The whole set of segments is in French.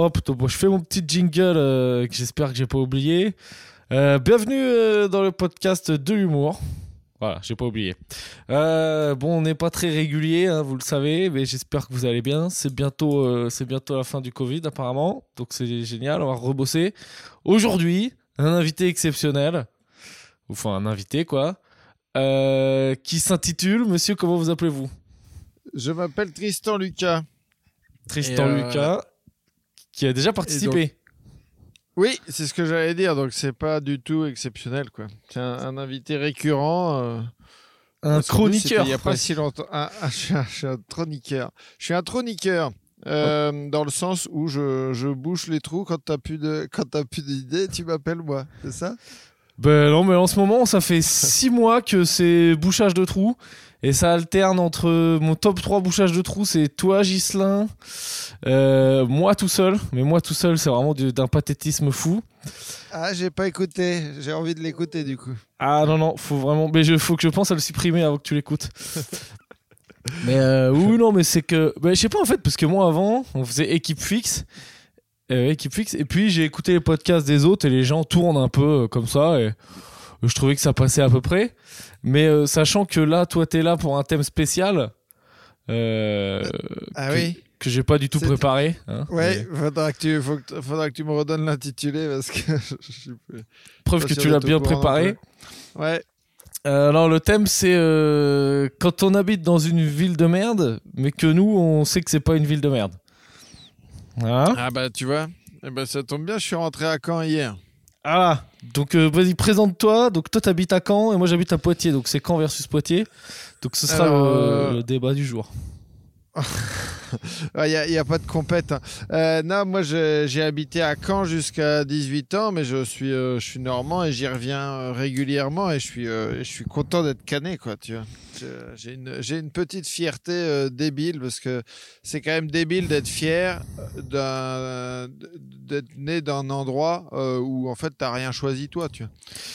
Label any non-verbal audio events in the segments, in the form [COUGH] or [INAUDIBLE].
Hop, donc, je fais mon petit jingle euh, que j'espère que j'ai pas oublié. Euh, bienvenue euh, dans le podcast de l'humour. Voilà, j'ai pas oublié. Euh, bon, on n'est pas très régulier, hein, vous le savez, mais j'espère que vous allez bien. C'est bientôt, euh, c'est bientôt la fin du Covid apparemment, donc c'est génial. On va rebosser. Aujourd'hui, un invité exceptionnel, enfin un invité quoi, euh, qui s'intitule. Monsieur, comment vous appelez-vous? Je m'appelle Tristan Lucas. Tristan euh, Lucas, qui a déjà participé. Oui, c'est ce que j'allais dire, donc c'est pas du tout exceptionnel, quoi. C'est un, un invité récurrent. euh, un chroniqueur. Il y a pas si longtemps. Je, suis un, je suis un chroniqueur. Je suis un chroniqueur. euh, Dans le sens où je, je bouche les trous quand t'as plus de quand t'as plus d'idées, tu m'appelles moi, c'est ça? Ben non, mais en ce moment, ça fait 6 mois que c'est bouchage de trous. Et ça alterne entre mon top 3 bouchage de trous, c'est toi, Gislin, euh, moi tout seul. Mais moi tout seul, c'est vraiment du- d'un pathétisme fou. Ah, j'ai pas écouté. J'ai envie de l'écouter du coup. Ah non, non, faut vraiment. Mais il faut que je pense à le supprimer avant que tu l'écoutes. [LAUGHS] mais euh, oui, non, mais c'est que. Je sais pas en fait, parce que moi avant, on faisait équipe fixe. euh, équipe fixe. Et puis j'ai écouté les podcasts des autres et les gens tournent un peu euh, comme ça. Et je trouvais que ça passait à peu près. Mais euh, sachant que là, toi, t'es là pour un thème spécial. euh, Ah que, oui. que j'ai pas du tout préparé. hein. Ouais, faudra que tu faut que- faudra que tu me redonnes l'intitulé parce que je, [LAUGHS] je suis plus- Preuve que tu l'as bien préparé. Ouais. Euh, alors le thème c'est euh, quand on habite dans une ville de merde, mais que nous on sait que c'est pas une ville de merde. Voilà. Ah bah tu vois, eh ben, ça tombe bien, je suis rentré à Caen hier. Ah, donc euh, vas-y présente-toi. Donc toi t'habites à Caen et moi j'habite à Poitiers. Donc c'est Caen versus Poitiers. Donc ce sera Alors, le, le débat du jour. [LAUGHS] Il n'y a, pas de compète. hein. Euh, non, moi j'ai habité à Caen jusqu'à 18 ans, mais je suis, euh, je suis normand et j'y reviens euh, régulièrement et je suis, euh, je suis content d'être cané, quoi, tu vois. J'ai une, une petite fierté débile parce que c'est quand même débile d'être fier d'un- d'être né dans un endroit où en fait t'as rien choisi toi, tu vois.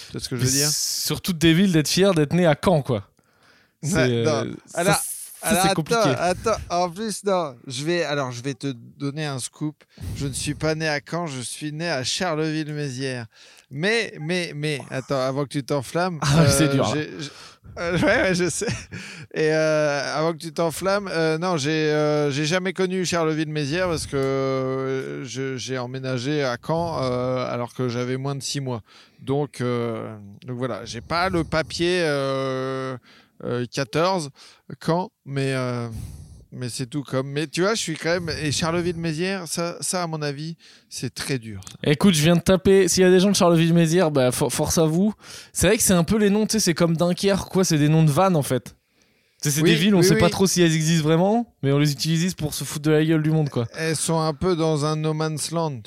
Tu vois ce que je veux dire? Surtout villes d'être fier d'être né à Caen quoi. Ouais, euh, ça, Alors- c'est attends, compliqué. Attends, en plus, non. Je vais, alors, je vais te donner un scoop. Je ne suis pas né à Caen, je suis né à Charleville-Mézières. Mais, mais, mais, attends, avant que tu t'enflammes. Ah, c'est dur, j'ai- j'ai- euh, ouais, ouais, je sais. Et euh, avant que tu t'enflammes, euh, non, j'ai euh, j'ai jamais connu Charleville-Mézières parce que euh, je- j'ai emménagé à Caen euh, alors que j'avais moins de six mois. Donc, euh, donc voilà, j'ai pas le papier euh, euh, 14 Caen, mais euh, mais c'est tout comme. Mais tu vois, je suis quand même et Charleville-Mézières, ça, ça à mon avis, c'est très dur. Écoute, je viens de taper. S'il y a des gens de Charleville-Mézières, bah, for- force à vous. C'est vrai que c'est un peu les noms, tu sais, c'est comme Dunkerque, quoi. C'est des noms de vannes, en fait. C'est Oui, des villes, on oui, sait oui. pas trop si elles existent vraiment, mais on les utilise pour se foutre de la gueule du monde, quoi. Elles sont un peu dans un no man's land.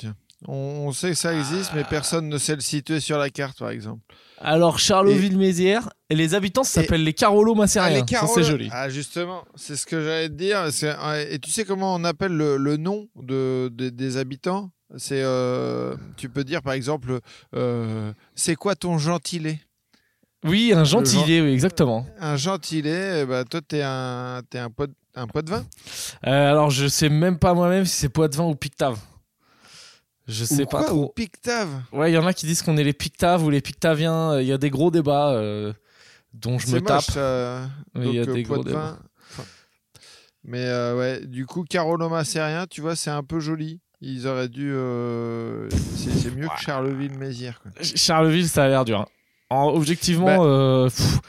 On, on sait que ça existe, mais personne ne sait le situer sur la carte, par exemple. Alors, Charleville-Mézières, et les habitants s'appellent les Carolo Ah, Massériens. les Ça, Carols- c'est joli. Ah, justement, c'est ce que j'allais te dire. Et tu sais comment on appelle le, le nom de, de- des habitants? C'est, euh, tu peux dire par exemple, euh, c'est quoi ton gentilé? Oui, un gentilé, oui, exactement. Un gentilé, eh ben, toi, t'es un, t'es un pot, un pot de vin? Euh, alors, je sais même pas moi-même si c'est Poitvin ou Pictave. Je sais Ou pas trop. Ou Pictave Ouais, il y en a qui disent qu'on est les Pictaves ou les Pictaviens. Euh, Il y a des gros débats euh, dont je me C'est tape. il y a euh, des gros. Enfin, Mais euh, ouais, du coup, Caroloma Sérien, tu vois, c'est un peu joli. Ils auraient dû. euh, C'est c'est mieux que Charleville-Mézières. Charleville, ça a l'air dur. hein. En- objectivement, Bah- euh, pff,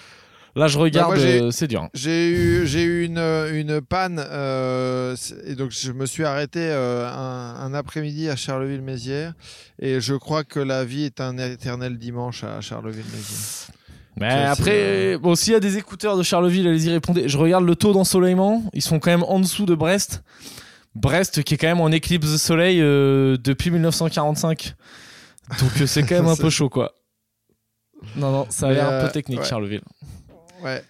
là je regarde, j'ai- euh, c'est dur. hein. J'ai eu, j'ai eu une, une panne euh, et donc je me suis arrêté euh, un, un après-midi à Charleville-Mézières et je crois que la vie est un éternel dimanche à Charleville-Mézières. Mais après, bon, s'il y a des écouteurs de Charleville, allez-y répondez. Je regarde le taux d'ensoleillement, ils sont quand même en dessous de Brest. Brest qui est quand même en éclipse de soleil euh, depuis 1945. Donc c'est quand même [LAUGHS] un peu chaud quoi. Non, non, ça a l'air un peu technique ouais. Charleville. Ouais,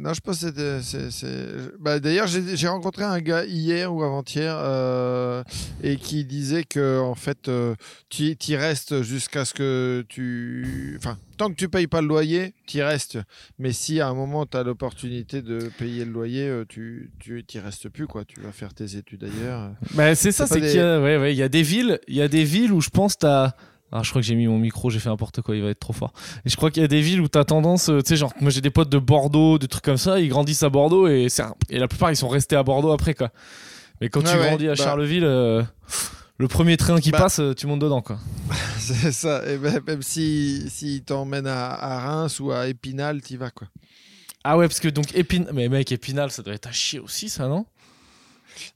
non, je pense que c'est. Bah, D'ailleurs, j'ai rencontré un gars hier ou avant-hier euh, et qui disait que en fait, euh, tu y restes jusqu'à ce que tu. Enfin, tant que tu payes pas le loyer, tu y restes. Mais si à un moment, tu as l'opportunité de payer le loyer, euh, tu tu y restes plus, quoi. Tu vas faire tes études ailleurs. Bah, c'est ça, C'est pas qu'il y a, ouais, ouais, y a des villes, il y a des villes où je pense t'as. Ah, je crois que j'ai mis mon micro, j'ai fait n'importe quoi, il va être trop fort. Et je crois qu'il y a des villes où t'as tendance, euh, tu sais, genre, moi j'ai des potes de Bordeaux, des trucs comme ça, ils grandissent à Bordeaux et, la plupart ils sont restés à Bordeaux après, quoi. Mais quand tu ouais, grandis à bah- Charleville, euh, le premier train qui Bah- passe, euh, tu montes dedans, quoi. [LAUGHS] c'est ça. Et ben, même si, si t'emmène à, à Reims ou à Épinal, t'y vas, quoi. Ah ouais, parce que donc Épinal, mais mec, Épinal, ça doit être à chier aussi, ça, non?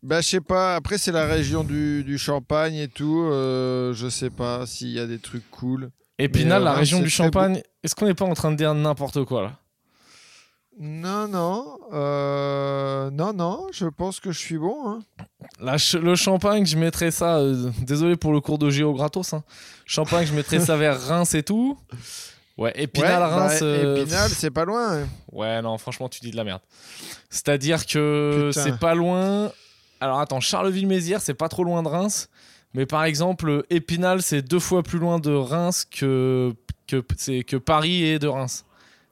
Bah, je sais pas. Après, c'est la région du, du Champagne et tout. euh, je sais pas s'il y a des trucs cool. Épinal, euh, la région du Champagne, est-ce qu'on n'est pas en train de dire n'importe quoi, là? Non, non. euh, non, non. Je pense que je suis bon. hein. La ch- le champagne, je mettrais ça. euh, désolé pour le cours de géo gratos. Hein. Champagne, je mettrais ça vers Reims et tout. Ouais, Épinal, Ouais, bah, Reims. euh, Épinal, c'est pas loin. hein. Ouais, non, franchement, tu dis de la merde. C'est-à-dire que c'est pas loin. Alors attends, Charleville-Mézières, c'est pas trop loin de Reims. Mais par exemple, Épinal, c'est deux fois plus loin de Reims que, que, c'est que Paris et de Reims.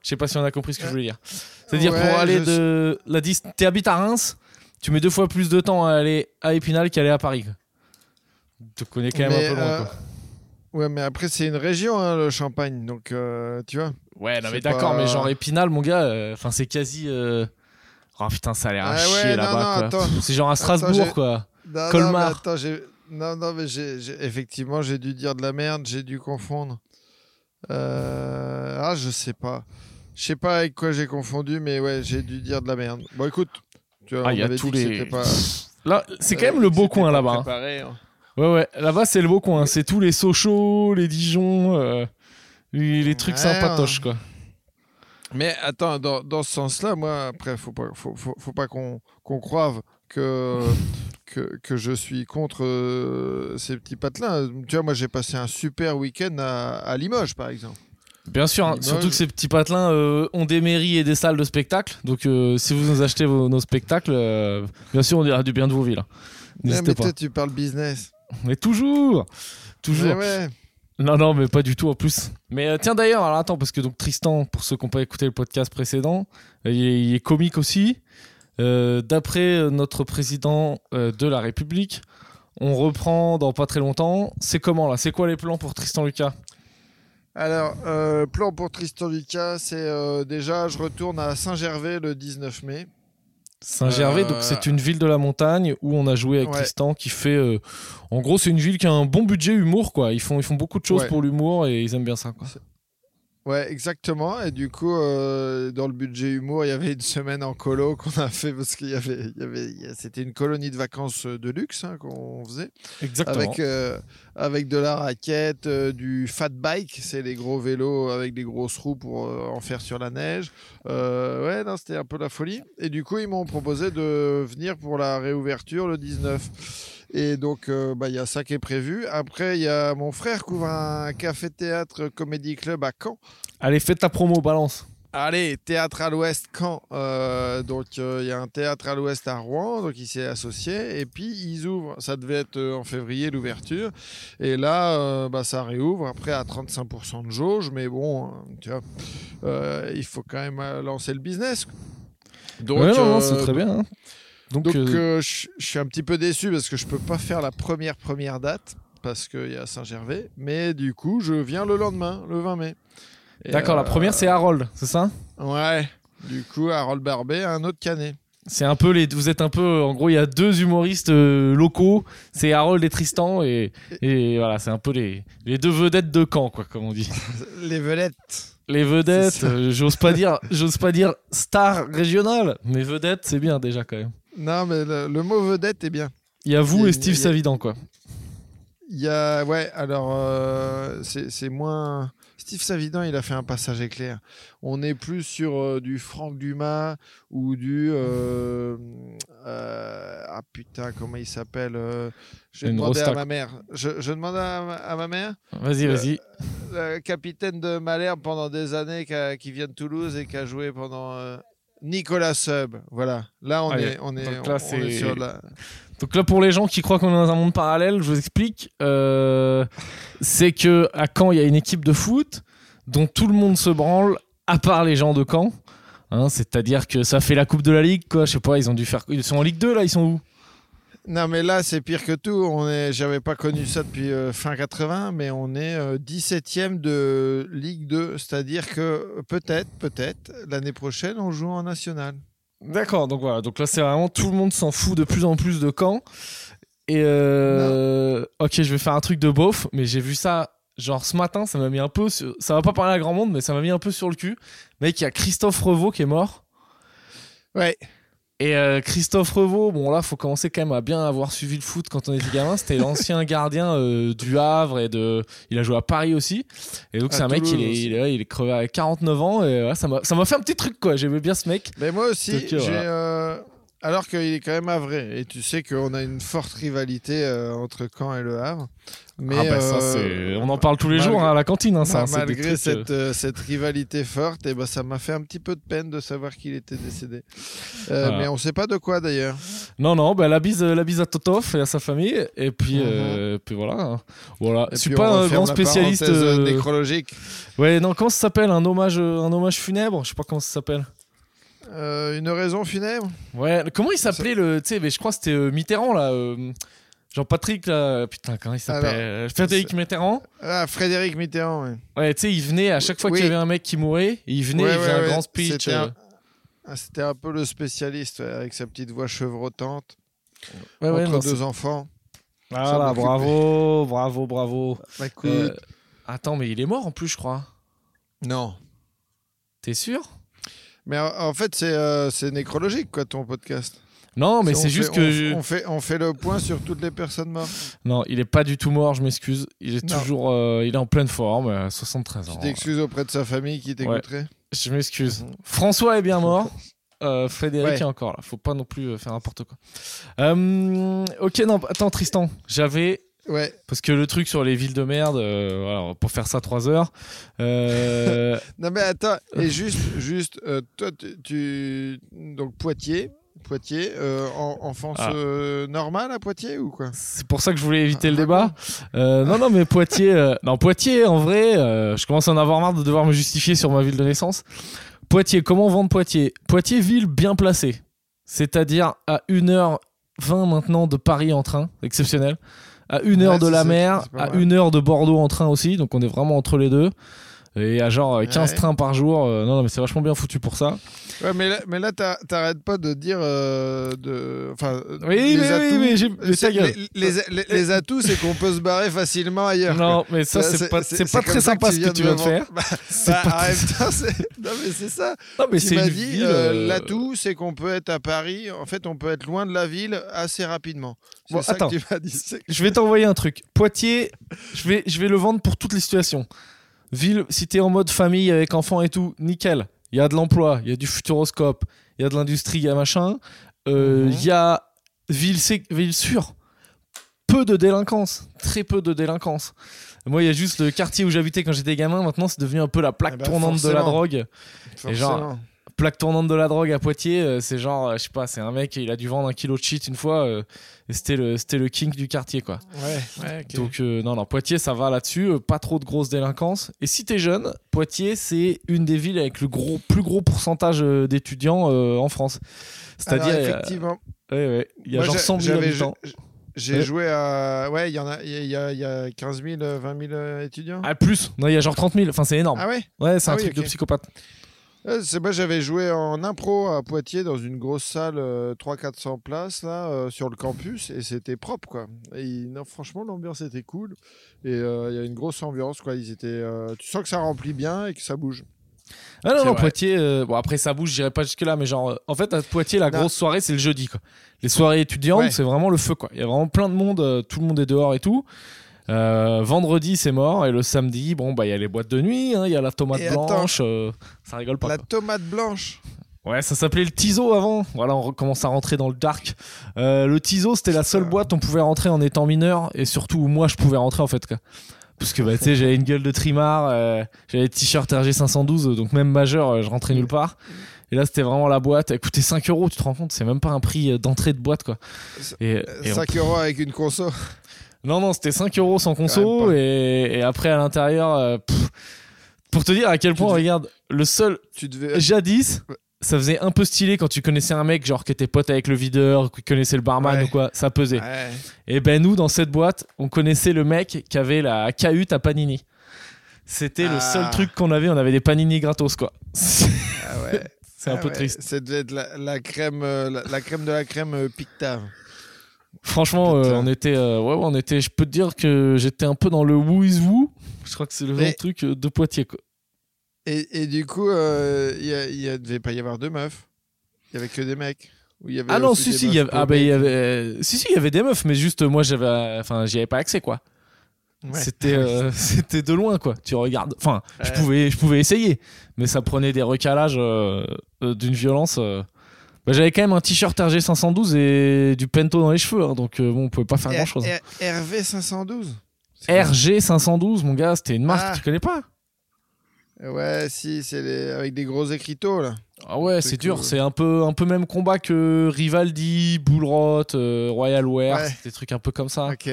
Je sais pas si on a compris ce que je voulais dire. C'est-à-dire Ouais, pour aller de. La dis... T'habites à Reims, tu mets deux fois plus de temps à aller à Épinal qu'à aller à Paris. Tu te connais quand même Mais, un peu loin. euh, quoi. Ouais, mais après, c'est une région, hein, le Champagne. Donc, euh, tu vois. Ouais, non, mais d'accord, pas- mais genre Épinal, mon gars, euh, enfin, c'est quasi. Oh putain, ça a l'air à Ah ouais, chier là-bas. C'est genre à Strasbourg, quoi. Non, non, Colmar. mais attends, j'ai- non, non, mais j'ai, j'ai- effectivement, j'ai dû dire de la merde, j'ai dû confondre. Euh, Ah, je sais pas. Je sais pas avec quoi j'ai confondu, mais ouais, j'ai dû dire de la merde. Bon, écoute, tu vois, Ah, on il y a avait tous dit les. pas. Là, c'est quand euh, même le beau coin là-bas. hein. préparé, hein. Ouais, ouais. Là-bas, c'est le beau coin. C'est tous les Sochaux, les Dijon, euh, les, les trucs Ouais, sympatoches, quoi. Mais attends, dans, dans ce sens-là, moi, après, faut pas, faut, faut, faut pas qu'on qu'on croive que, que, que je suis contre euh, ces petits patelins. Tu vois, moi, j'ai passé un super week-end à, à Limoges, par exemple. Bien sûr, hein, Limoges. surtout que ces petits patelins euh, ont des mairies et des salles de spectacle. Donc, euh, si vous nous achetez vos- nos spectacles, bien sûr, on dira du bien de vos villes. N'hésitez mais toi, tu parles business. Mais toujours Toujours Ouais, ouais. Non, non, mais pas du tout en plus. Mais euh, tiens d'ailleurs, alors attends, parce que donc Tristan, pour ceux qui n'ont pas écouté le podcast précédent, euh, il, est, comique aussi. Euh, D'après notre président de la République, on reprend dans pas très longtemps. C'est comment là? C'est quoi les plans pour Tristan Lucas? Alors, plan pour Tristan Lucas, c'est déjà, je retourne à Saint-Gervais le 19 mai. Saint-Gervais, Euh, donc c'est une ville de la montagne où on a joué avec Ouais. Tristan qui fait. euh, en gros, c'est une ville qui a un bon budget humour quoi. Ils font, ils font beaucoup de choses Ouais. pour l'humour et ils aiment bien ça quoi. Ouais, exactement. Et du coup, euh, dans le budget humour, il y avait une semaine en colo qu'on a fait parce qu'il y avait, il y c'était une colonie de vacances euh, de luxe hein, qu'on faisait Exactement. avec euh, avec de la raquette, euh, du fat bike, c'est les gros vélos avec des grosses roues pour en faire sur la neige. Ouais, c'était un peu la folie. Et du coup, ils m'ont proposé de venir pour la réouverture le 19. Et donc, euh, bah, il y a ça qui est prévu. Après, il y a mon frère qui ouvre un café-théâtre comédie club à Caen. Allez, faites ta promo, balance. Allez, théâtre à l'ouest Caen. Euh, donc euh, il y a un théâtre à l'ouest à Rouen, donc il s'est associé et puis ils ouvrent. Ça devait être euh, en février l'ouverture et là bah, ça réouvre après à 35% de jauge, mais bon, euh, tu vois, il faut quand même lancer le business. Donc, ouais, non, non, c'est très bien. hein. Donc, donc euh, euh, je je suis un petit peu déçu parce que je peux pas faire la première première date parce qu'il y a Saint-Gervais, mais du coup je viens le lendemain, le 20 mai. D'accord, la euh, première c'est Harold, c'est ça? Ouais. Du coup, Harold Barbet, un autre canet. C'est un peu les. Vous êtes un peu. En gros, il y a deux humoristes euh, locaux. C'est Harold et Tristan et, et voilà, c'est un peu les, les deux vedettes de Caen, quoi, comme on dit. [LAUGHS] Les vedettes. Les vedettes. Euh, j'ose pas dire, j'ose pas dire star régionale, mais vedettes, c'est bien déjà quand même. Non, mais le, le mot vedette est bien. Il y a vous et Steve a- Savidan, quoi. Il y a. Ouais, alors, euh, c'est moins. Steve Savidan, il a fait un passage éclair. On est plus sur euh, du Franck Dumas ou du. euh, ah putain, comment il s'appelle Je demander à ma mère. Je, je demande à, ma- à ma mère. Vas-y, vas-y. Le capitaine de Malherbe pendant des années, qui, a- qui vient de Toulouse et qui a joué pendant. Nicolas Sub, voilà. Là, on Allez, est, on est, donc là, on- on c'est- est sur la. Donc là, pour les gens qui croient qu'on est dans un monde parallèle, je vous explique. euh, c'est que à Caen, il y a une équipe de foot dont tout le monde se branle, à part les gens de Caen. Hein, C'est-à-dire que ça fait la Coupe de la Ligue, quoi. Je sais pas, ils ont dû faire. Ils sont en Ligue 2, là, ils sont où? Non, mais là, c'est pire que tout. On est, j'avais pas connu ça depuis euh, fin 80, mais on est euh, 17e de Ligue 2. C'est-à-dire que peut-être, peut-être, l'année prochaine, on joue en national. D'accord, donc voilà. Donc là, c'est vraiment tout le monde s'en fout de plus en plus de Caen. Et euh, ok, je vais faire un truc de beauf, mais j'ai vu ça genre ce matin, ça m'a mis un peu. Sur... Ça va pas parler à grand monde, mais ça m'a mis un peu sur le cul. Mec, il y a Christophe Revaux qui est mort. Ouais. Et euh, Christophe Revaux, bon là, faut commencer quand même à bien avoir suivi le foot quand on était gamin. C'était l'ancien [LAUGHS] gardien euh, du Havre et de. Il a joué à Paris aussi. Et donc c'est un mec, il est, il, est, il est crevé à 49 ans. Et voilà, ça m'a ça m'a fait un petit truc quoi. J'aimais bien ce mec. Mais moi aussi, Donc, euh, j'ai. voilà. Alors qu'il est quand même vrai. Et tu sais qu'on a une forte rivalité euh, entre Caen et Le Havre. Mais ah bah ça, euh. On en parle tous les malgré- jours hein, à la cantine. Hein, ça, des malgré trucs, euh, cette, euh, cette rivalité forte, et ben, ça m'a fait un petit peu de peine de savoir qu'il était décédé. Voilà. Mais on sait pas de quoi d'ailleurs. Non, non, bah, la, bise, la bise à Totov et à sa famille. Et puis, Mhm. puis voilà. hein. voilà. Et Je suis puis, pas un grand spécialiste. nécrologique. Ouais, non, comment ça s'appelle? Un hommage, un hommage funèbre? Je sais pas comment ça s'appelle. Euh, une raison funèbre Ouais, comment il s'appelait le. Tu sais, mais je crois que c'était euh, Mitterrand là. euh, Jean-Patrick là. Putain, comment il s'appelle Alors, Euh, Frédéric Mitterrand. Ah, Frédéric Mitterrand, ouais. Ouais, tu sais, il venait à chaque fois Oui. qu'il y avait un mec qui mourait, il venait, Ouais, il faisait ouais, un ouais. grand speech. C'était euh, un- ah, C'était un peu le spécialiste, ouais, avec sa petite voix chevrotante, ouais, ouais, entre non, deux c'est- enfants. Voilà, m'occupait. bravo, bravo, bravo. Bah, écoute, Euh, Attends, mais il est mort en plus, je crois. Non. T'es sûr? Mais en, en fait, c'est euh, nécrologique, quoi, ton podcast. Non, mais c'est fait- juste on- que. je- On fait, on fait le point sur toutes les personnes mortes. Non, il est pas du tout mort, je m'excuse. Il est Non. toujours. euh, il est en pleine forme, euh, 73 Tu ans. t'excuses auprès de sa famille qui t'écouterait Je m'excuse. Mhm. François est bien mort. [LAUGHS] Euh, Frédéric Ouais. est encore là. Faut pas non plus euh, faire n'importe quoi. Euh, ok, non, attends, Tristan. J'avais. Ouais. Parce que le truc sur les villes de merde, euh, pas faire ça 3 heures. Euh, [LAUGHS] Non, mais attends, et juste, juste euh, toi, tu, tu- Donc, Poitiers. Poitiers, euh, en- enfance Ah. normale à Poitiers ou quoi? C'est pour ça que je voulais éviter le Ah, débat. Non, non, mais Poitiers. non, Poitiers, en vrai, je commence à en avoir marre de devoir me justifier sur ma ville de naissance. Poitiers, comment vendre Poitiers? Poitiers, ville bien placée. C'est-à-dire à 1h20 maintenant de Paris en train, exceptionnel. À 1 heure Ouais, de la mer, à. 1 heure de Bordeaux en train aussi, donc on est vraiment entre les deux. Et à genre euh, 15 Ouais. trains par jour. euh, non, non, mais c'est vachement bien foutu pour ça. Ouais, mais là, mais là t'ar- t'arrêtes pas de dire. euh, de, enfin, Oui, les mais, oui, atouts, mais j'ai. mais les, les- les- les atouts, c'est qu'on peut se barrer facilement ailleurs. quoi. Non, mais ça, c'est pas, c'est pas très sympa ce que tu viens de faire. Bah, [LAUGHS] C'est bah, pas très- [LAUGHS] c'est- non, mais c'est ça. Non, mais Tu c'est m'as dit, ville. euh, euh, l'atout, c'est qu'on peut être à Paris. En fait, on peut être loin de la ville assez rapidement. Bon, attends. Je vais t'envoyer un truc. Poitiers, je vais, je vais le vendre pour toutes les situations. Ville, si t'es en mode famille avec enfants et tout, nickel. Il y a de l'emploi, il y a du futuroscope, il y a de l'industrie, il y a machin. Euh, Il Mhm. y a ville, sûre. Peu de délinquance, très peu de délinquance. Moi, il y a juste le quartier où j'habitais quand j'étais gamin. Maintenant, c'est devenu un peu la plaque Eh ben, tournante de la forcément. drogue. Et genre, Forcément. Plaque tournante de la drogue à Poitiers, euh, c'est genre, euh, je sais pas, c'est un mec, il a dû vendre un kilo de shit une fois, euh, et c'était le, c'était le king du quartier, quoi. Ouais, ouais, ok. Donc, euh, non, non, Poitiers, ça va là-dessus, euh, pas trop de grosse délinquance. Et si t'es jeune, Poitiers, c'est une des villes avec le gros, plus gros pourcentage euh, d'étudiants euh, en France. C'est-à-dire, effectivement, ouais, ouais, il y a moi, genre j'a- 100 000 j'avais- habitants. J'ai Ouais. joué à. Ouais, il y en a, il y a, il y a 15 000, euh, 20 000 euh, étudiants. Ah, plus Non, il y a genre 30 000, enfin, c'est énorme. Ah ouais? Ouais, c'est Ah un oui, truc de ok. psychopathe. Euh, C'est moi, j'avais joué en impro à Poitiers dans une grosse salle, euh, 300-400 places, là, euh, sur le campus, et c'était propre, quoi. Et non, franchement, l'ambiance était cool, et euh, il y a une grosse ambiance, quoi. Ils étaient, euh, tu sens que ça remplit bien et que ça bouge. Ah non, non, vrai. Poitiers, euh, bon après ça bouge, j'irai pas jusque-là, mais genre, euh, en fait, à Poitiers, la Non. grosse soirée, c'est le jeudi, quoi. Les soirées étudiantes, Ouais. c'est vraiment le feu, quoi. Il y a vraiment plein de monde, euh, tout le monde est dehors et tout. Euh, vendredi, c'est mort. Et le samedi, bon, bah, il y a les boîtes de nuit, hein, il y a la tomate Et blanche. euh, ça rigole pas. La quoi. tomate blanche. Ouais, ça s'appelait le Tizo avant. Voilà, on recommence à rentrer dans le dark. Euh, le Tizo, c'était la seule boîte où on pouvait rentrer en étant mineur. Et surtout, où moi, je pouvais rentrer en fait. Quoi. Parce que, bah, tu sais, j'avais une gueule de trimard. euh, j'avais le t-shirt RG512. Donc, même majeur, je rentrais nulle part. Et là, c'était vraiment la boîte. Elle coûtait 5 euros, tu te rends compte C'est même pas un prix d'entrée de boîte, quoi. Et, et on- 5 euros avec une conso. Non, non, c'était 5 euros sans conso. Et, et après, à l'intérieur, euh, pour te dire à quel point, regarde, le seul, Tu devais. jadis, ça faisait un peu stylé quand tu connaissais un mec, genre qui était pote avec le videur, qui connaissait le barman Ouais. ou quoi, ça pesait. Ouais. Et ben nous, dans cette boîte, on connaissait le mec qui avait la cahute à Panini. C'était le Ah. seul truc qu'on avait, on avait des Panini gratos quoi. C'est Ah ouais. [LAUGHS] un Ah peu ouais. triste. Ça devait être la, la crème, euh, la, la crème de la crème euh, Pictave. Franchement, euh, on était, euh, ouais, ouais, on était. Je peux te dire que j'étais un peu dans le woo is woo. Je crois que c'est le vrai truc euh, de Poitiers quoi. Et, et du coup, euh, il a- devait pas y avoir de meufs. Il y avait que des mecs. Ou il y avait Ah non, si si, y avait, ah, bah, il y mecs. avait, euh, si si, il y avait des meufs, mais juste moi j'avais, enfin, j'y avais pas accès quoi. Ouais. C'était, euh, [LAUGHS] [LAUGHS] c'était de loin quoi. Tu regardes, enfin, je pouvais, je pouvais essayer, mais ça prenait des recalages euh, euh, d'une violence. euh. Bah, j'avais quand même un t-shirt RG 512 et du pento dans les cheveux, hein, donc euh, bon, on pouvait pas faire R- grand chose. R- RV 512 C'est quoi RG 512, mon gars, c'était une marque, Ah. tu connais pas Ouais, si, c'est les... avec des gros écriteaux là. Ah ouais, C'est c'est dur, cool. c'est un peu, un peu même combat que Rivaldi, Bullrot, euh, Royal Wear, Ouais. des trucs un peu comme ça. Ok,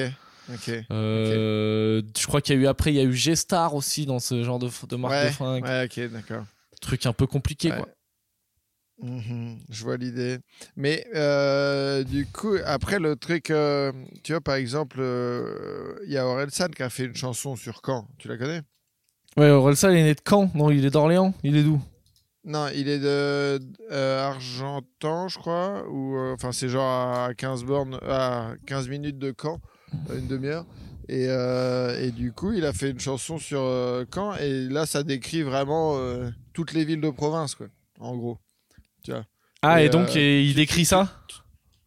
ok. Euh, Je crois qu'il y a eu après, il y a eu G-Star aussi dans ce genre de, de marque Ouais, de fringues. ouais, ok, d'accord. Truc un peu compliqué Ouais. quoi. Mhm, je vois l'idée. Mais euh, du coup, après le truc, euh, tu vois, par exemple, euh, il y a Orelsan qui a fait une chanson sur Caen. Tu la connais? Ouais, Orelsan, il est né de Caen Non, il est d'Orléans Il est d'où? Non, il est de Argentan, je crois. Ou enfin, c'est genre à 15 bornes, à 15 minutes de Caen, une demi-heure. Et, et du coup, il a fait une chanson sur Caen. Et là, ça décrit vraiment toutes les villes de province, quoi. En gros. Ah, et, Et, donc euh, et il décrit ça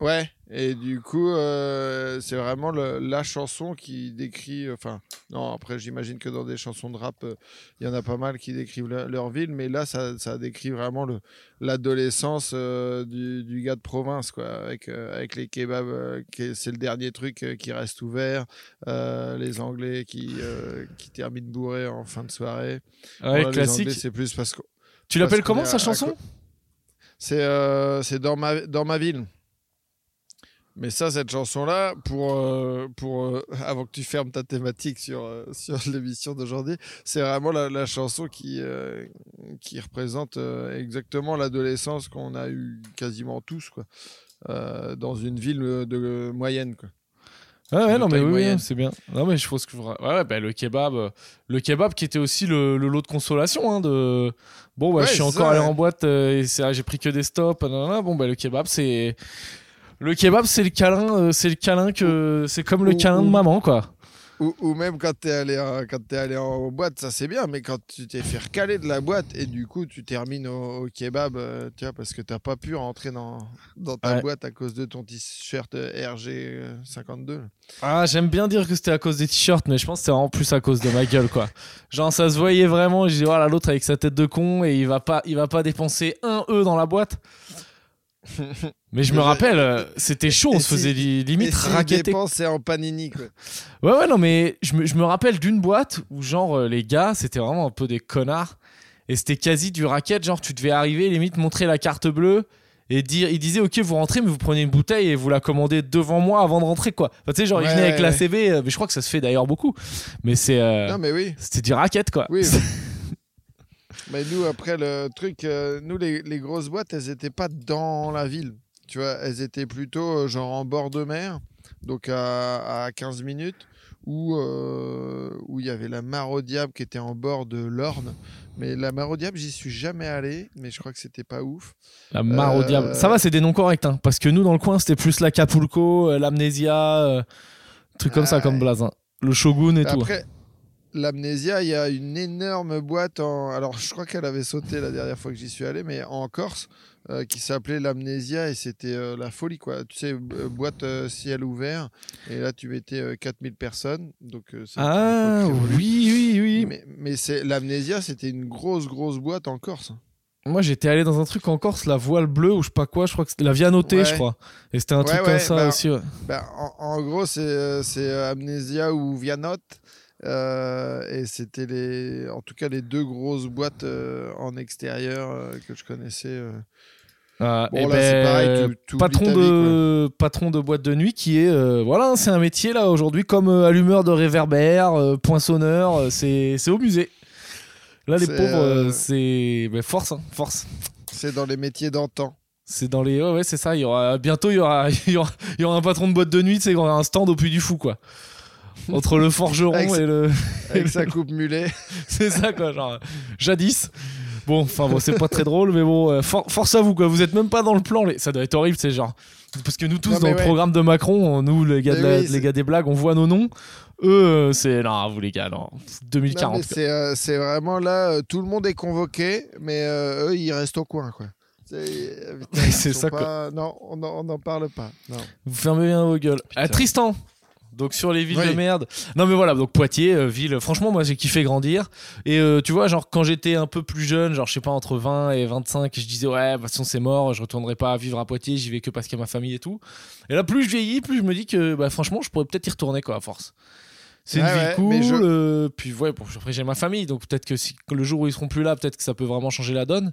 Ouais, et du coup, euh, c'est vraiment le- la chanson qui décrit. Enfin, non, après, j'imagine que dans des chansons de rap, euh, il y en a pas mal qui décrivent le- leur ville, mais là, ça, ça décrit vraiment le- l'adolescence euh, du, du gars de province, quoi, avec, avec les kebabs, c'est le dernier truc qui reste ouvert, les Anglais qui, qui terminent bourrés en fin de soirée. Ouais, là, les classique. C'est plus parce que Tu l'appelles comment sa chanson c'est euh, c'est dans ma dans ma ville. Mais ça, cette chanson-là, pour, euh, pour euh, [LAUGHS] avant que tu fermes ta thématique sur, [LAUGHS] sur l'émission d'aujourd'hui, c'est vraiment la, la chanson qui, qui représente exactement l'adolescence qu'on a eu quasiment tous, quoi, dans une ville de moyenne, quoi. Ouais, ouais, non, mais oui, c'est bien. Non, mais je pense que. Ouais, ouais, bah, le kebab. euh, Le kebab qui était aussi le, le lot de consolation. Hein, de... Bon, bah, Ouais, je suis encore ça, allé ouais. en boîte euh, et ah, j'ai pris que des stops. nanana. Bon, bah, le kebab, c'est. Le kebab, c'est le câlin, euh, c'est le câlin que. C'est comme le câlin de maman, quoi. Ou, ou même quand t'es allé, en- quand t'es allé en boîte, ça c'est bien, mais quand tu t'es fait recaler de la boîte et du coup tu termines au, au kebab, euh, tu vois, parce que t'as pas pu rentrer dans, dans ta Ouais. boîte à cause de ton t-shirt euh, RG52. Ah, j'aime bien dire que c'était à cause des t-shirts, mais je pense que c'est vraiment plus à cause de ma gueule, quoi. Genre, ça se voyait vraiment. Je dis, voilà, l'autre avec sa tête de con et il va pas, il va pas dépenser un E dans la boîte. [LAUGHS] Mais je me rappelle, euh, c'était chaud, on se faisait limite raqueter. c'est en panini, quoi. Ouais, ouais, non, mais je me, je me rappelle d'une boîte où, genre, euh, les gars, c'était vraiment un peu des connards. Et c'était quasi du racket. Genre, tu devais arriver, limite, montrer la carte bleue et dire. Ils disaient, OK, vous rentrez, mais vous prenez une bouteille et vous la commandez devant moi avant de rentrer, quoi. Enfin, tu sais, genre, ils Ouais, venaient avec la. CB, euh, mais je crois que ça se fait d'ailleurs beaucoup. Mais c'est. euh, Non, mais oui. C'était du racket, quoi. Oui. [LAUGHS] Mais nous, après, le truc, euh, nous, les, les grosses boîtes, elles étaient pas dans la ville. Tu vois, elles étaient plutôt euh, genre en bord de mer, donc à, à 15 minutes, où euh, où il y avait la Mare au Diable qui était en bord de l'Orne. Mais la Mare au Diable, j'y suis jamais allé, mais je crois que c'était pas ouf. La mare au diable. Ça va, c'est des noms corrects, hein, parce que nous, dans le coin, c'était plus l'Acapulco, l'Amnésia, trucs comme ça, comme blaze. hein. Le Shogun et tout. Après, l'Amnésia, il y a une énorme boîte en. Alors, je crois qu'elle avait sauté la dernière fois que j'y suis allé, mais en Corse, euh, qui s'appelait l'Amnésia et c'était euh, la folie, quoi. Tu sais, euh, boîte euh, ciel ouvert et là, tu mettais euh, 4000 personnes. Donc, Ah oui, oui, oui. Mais, mais c'est l'Amnésia, c'était une grosse, grosse boîte en Corse. Moi, j'étais allé dans un truc en Corse, la voile bleue ou je sais pas quoi, je crois que c'était la Via Notée, Ouais. je crois. Et c'était un Ouais, truc ouais, comme ça bah, aussi. Ben, en, en gros, c'est euh, Amnesia ou Vianote. Euh, et c'était les, en tout cas les deux grosses boîtes euh, en extérieur euh, que je connaissais. Ah, Bon, eh là, c'est ben, pareil, tu- tu oublies patron vie, de patron de boîte de nuit qui est voilà, c'est un métier là aujourd'hui comme allumeur de réverbère, poinçonneur, c'est au musée. Là les pauvres, c'est ben, force, hein, force. C'est dans les métiers d'antan. C'est dans les ouais, ouais c'est ça. Il y aura bientôt il y aura [LAUGHS] il y aura, il y aura un patron de boîte de nuit, c'est un stand au puy du fou quoi. Entre le forgeron Avec et le [LAUGHS] Avec sa coupe mulet. [LAUGHS] c'est ça quoi genre jadis. Bon, enfin bon, c'est pas très drôle, mais bon, euh, for- force à vous quoi. Vous êtes même pas dans le plan. Les... Ça doit être horrible, c'est genre parce que nous tous Non, dans le programme de Macron, on- nous les gars, de Mais la- oui, les gars des blagues, on voit nos noms. Eux, euh, c'est non, vous les gars, non, c'est Non, 2040. mais quoi. c'est euh, c'est vraiment là, euh, tout le monde est convoqué, mais euh, eux, ils restent au coin. quoi. C'est [LAUGHS] ça, pas- Non, on n'en parle pas. Non. Vous fermez bien vos gueules. Putain. Ah, Tristan. Donc sur les villes Oui. de merde. Non mais voilà, donc Poitiers, euh, ville. Franchement, moi j'ai kiffé grandir. Et euh, tu vois, genre quand j'étais un peu plus jeune, genre je sais pas entre 20 et 25, je disais ouais, de toute façon c'est mort, je retournerai pas vivre à Poitiers, j'y vais que parce qu'il y a ma famille et tout. Et là, plus je vieillis, plus je me dis que bah, franchement, je pourrais peut-être y retourner quoi à force. C'est une ville ouais, cool. mais je- euh, puis ouais, bon, après j'ai ma famille, donc peut-être que si le jour où ils seront plus là, peut-être que ça peut vraiment changer la donne.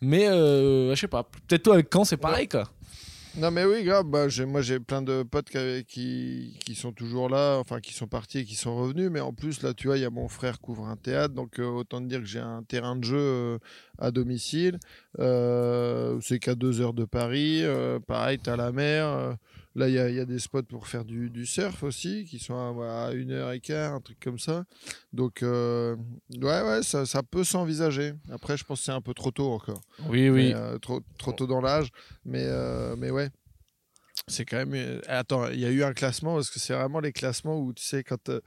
Mais je sais pas. Peut-être toi avec Caen, c'est pareil quoi. Non mais oui grave, bah, j'ai- moi j'ai plein de potes qui, qui, sont toujours là, enfin qui sont partis et qui sont revenus, mais en plus là tu vois il y a mon frère qui couvre un théâtre, donc euh, autant te dire que j'ai un terrain de jeu euh, à domicile, Euh, c'est qu'à deux heures de Paris, euh, pareil t'as la mer, là il y a, il y a des spots pour faire du, du surf aussi, qui sont à, une heure et quart, un truc comme ça, donc euh, ouais ouais ça, ça peut s'envisager, après je pense que c'est un peu trop tôt encore. Oui, oui. Euh, trop, trop tôt dans l'âge. Mais, euh, mais ouais. C'est quand même. euh, Attends, il y a eu un classement parce que c'est vraiment les classements où tu sais, quand euh,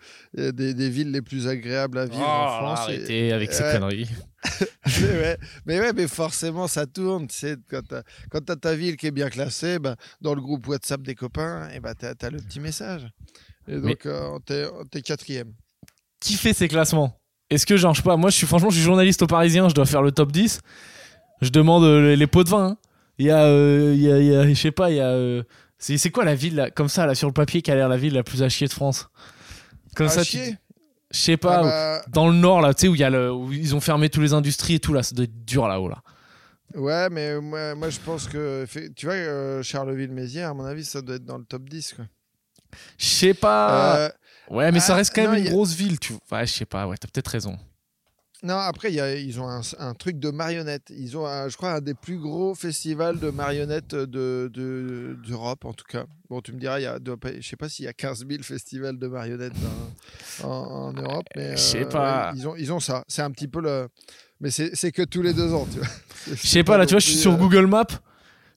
des, des villes les plus agréables à vivre en Oh, France. et- arrêtez avec ces Ouais. conneries. [LAUGHS] mais, ouais, mais ouais, mais forcément, ça tourne. Tu sais, quand tu as, ta ville qui est bien classée, bah, dans le groupe WhatsApp des copains, et bah, tu as, le petit message. Et Mais- donc, euh, t'es quatrième. qui fait ces classements? Est-ce que, genre, je sais pas, moi, je suis franchement, je suis journaliste au Parisien, je dois faire le top 10. Je demande euh, les, les pots de vin. hein. Il y a, euh, il y a, y a- je sais pas, il y a. c'est c'est quoi la ville, là, comme ça, là, sur le papier, qui a l'air la ville la plus à chier de France? Comme À ça, tu- chier? Je sais pas, Ah bah, dans le nord, là, tu sais, où, il y a le, où ils ont fermé tous les industries et tout, là, ça doit être dur là-haut, là. Ouais, mais moi, moi, je pense que. Tu vois, euh, Charleville-Mézières, à mon avis, ça doit être dans le top 10. Quoi. Je sais pas. Euh, ouais, mais ça ah, reste quand même non, une a- grosse ville, tu vois. Ouais, je sais pas, ouais, t'as peut-être raison. Non, après, il y a- ils ont un, un truc de marionnettes. Ils ont, un- je crois, un des plus gros festivals de marionnettes de- de- d'Europe, en tout cas. Bon, tu me diras, il y a, je sais pas s'il y a 15 000 festivals de marionnettes en, en Europe, mais euh, pas. ils, ont, ils ont ça. C'est un petit peu le. Mais c'est que tous les deux ans, tu vois. [LAUGHS] Je sais pas, là, tu vois, je suis sur Google Maps,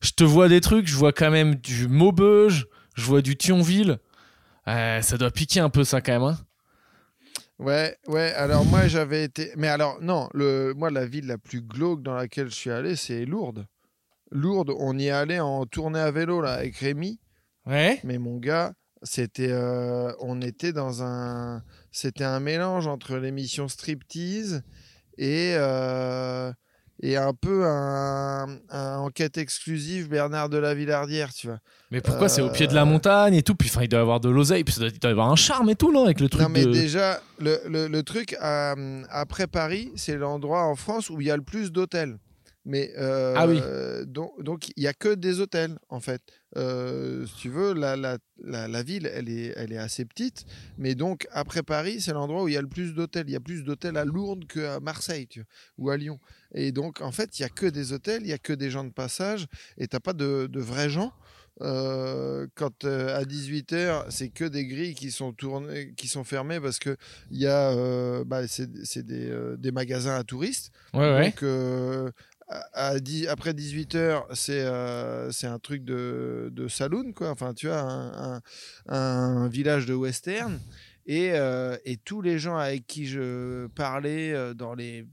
je te vois des trucs, je vois quand même du Maubeuge, je vois du Thionville. Euh, ça doit piquer un peu, ça, quand même. Hein. Ouais, ouais. Alors moi, j'avais été. Mais alors, non, le... moi, la ville la plus glauque dans laquelle je suis allé, c'est Lourdes. Lourdes, on y allé en tournée à vélo là avec Rémi. Ouais. Mais mon gars, c'était, euh, on était dans un, c'était un mélange entre l'émission Striptease et euh, et un peu un, un enquête exclusive Bernard de la Villardière, tu vois. Mais pourquoi c'est au pied de la Euh, montagne et tout? Puis enfin, il doit y avoir de l'oseille, puis ça doit, il doit y avoir un charme et tout, non Avec le truc non mais de. déjà, le, le, le truc euh, après Paris, c'est l'endroit en France où il y a le plus d'hôtels. Mais euh, Ah oui. donc donc il y a que des hôtels en fait. Euh, si tu veux, la, la, la, la ville, elle est, elle est assez petite, mais donc après Paris, c'est l'endroit où il y a le plus d'hôtels. Il y a plus d'hôtels à Lourdes qu'à Marseille tu vois, ou à Lyon. Et donc en fait, il y a que des hôtels, il y a que des gens de passage, et t'as pas de, de vrais gens. Euh, quand euh, à 18h, c'est que des grilles qui sont tournées, qui sont fermées parce que il y a, euh, bah, c'est des, euh, des magasins à touristes. Ouais. Donc, euh, après 18h, c'est euh, c'est un truc de, saloon, quoi. Enfin, tu vois, un, village de western. Et, euh, et, tous les gens avec qui je parlais euh, dans les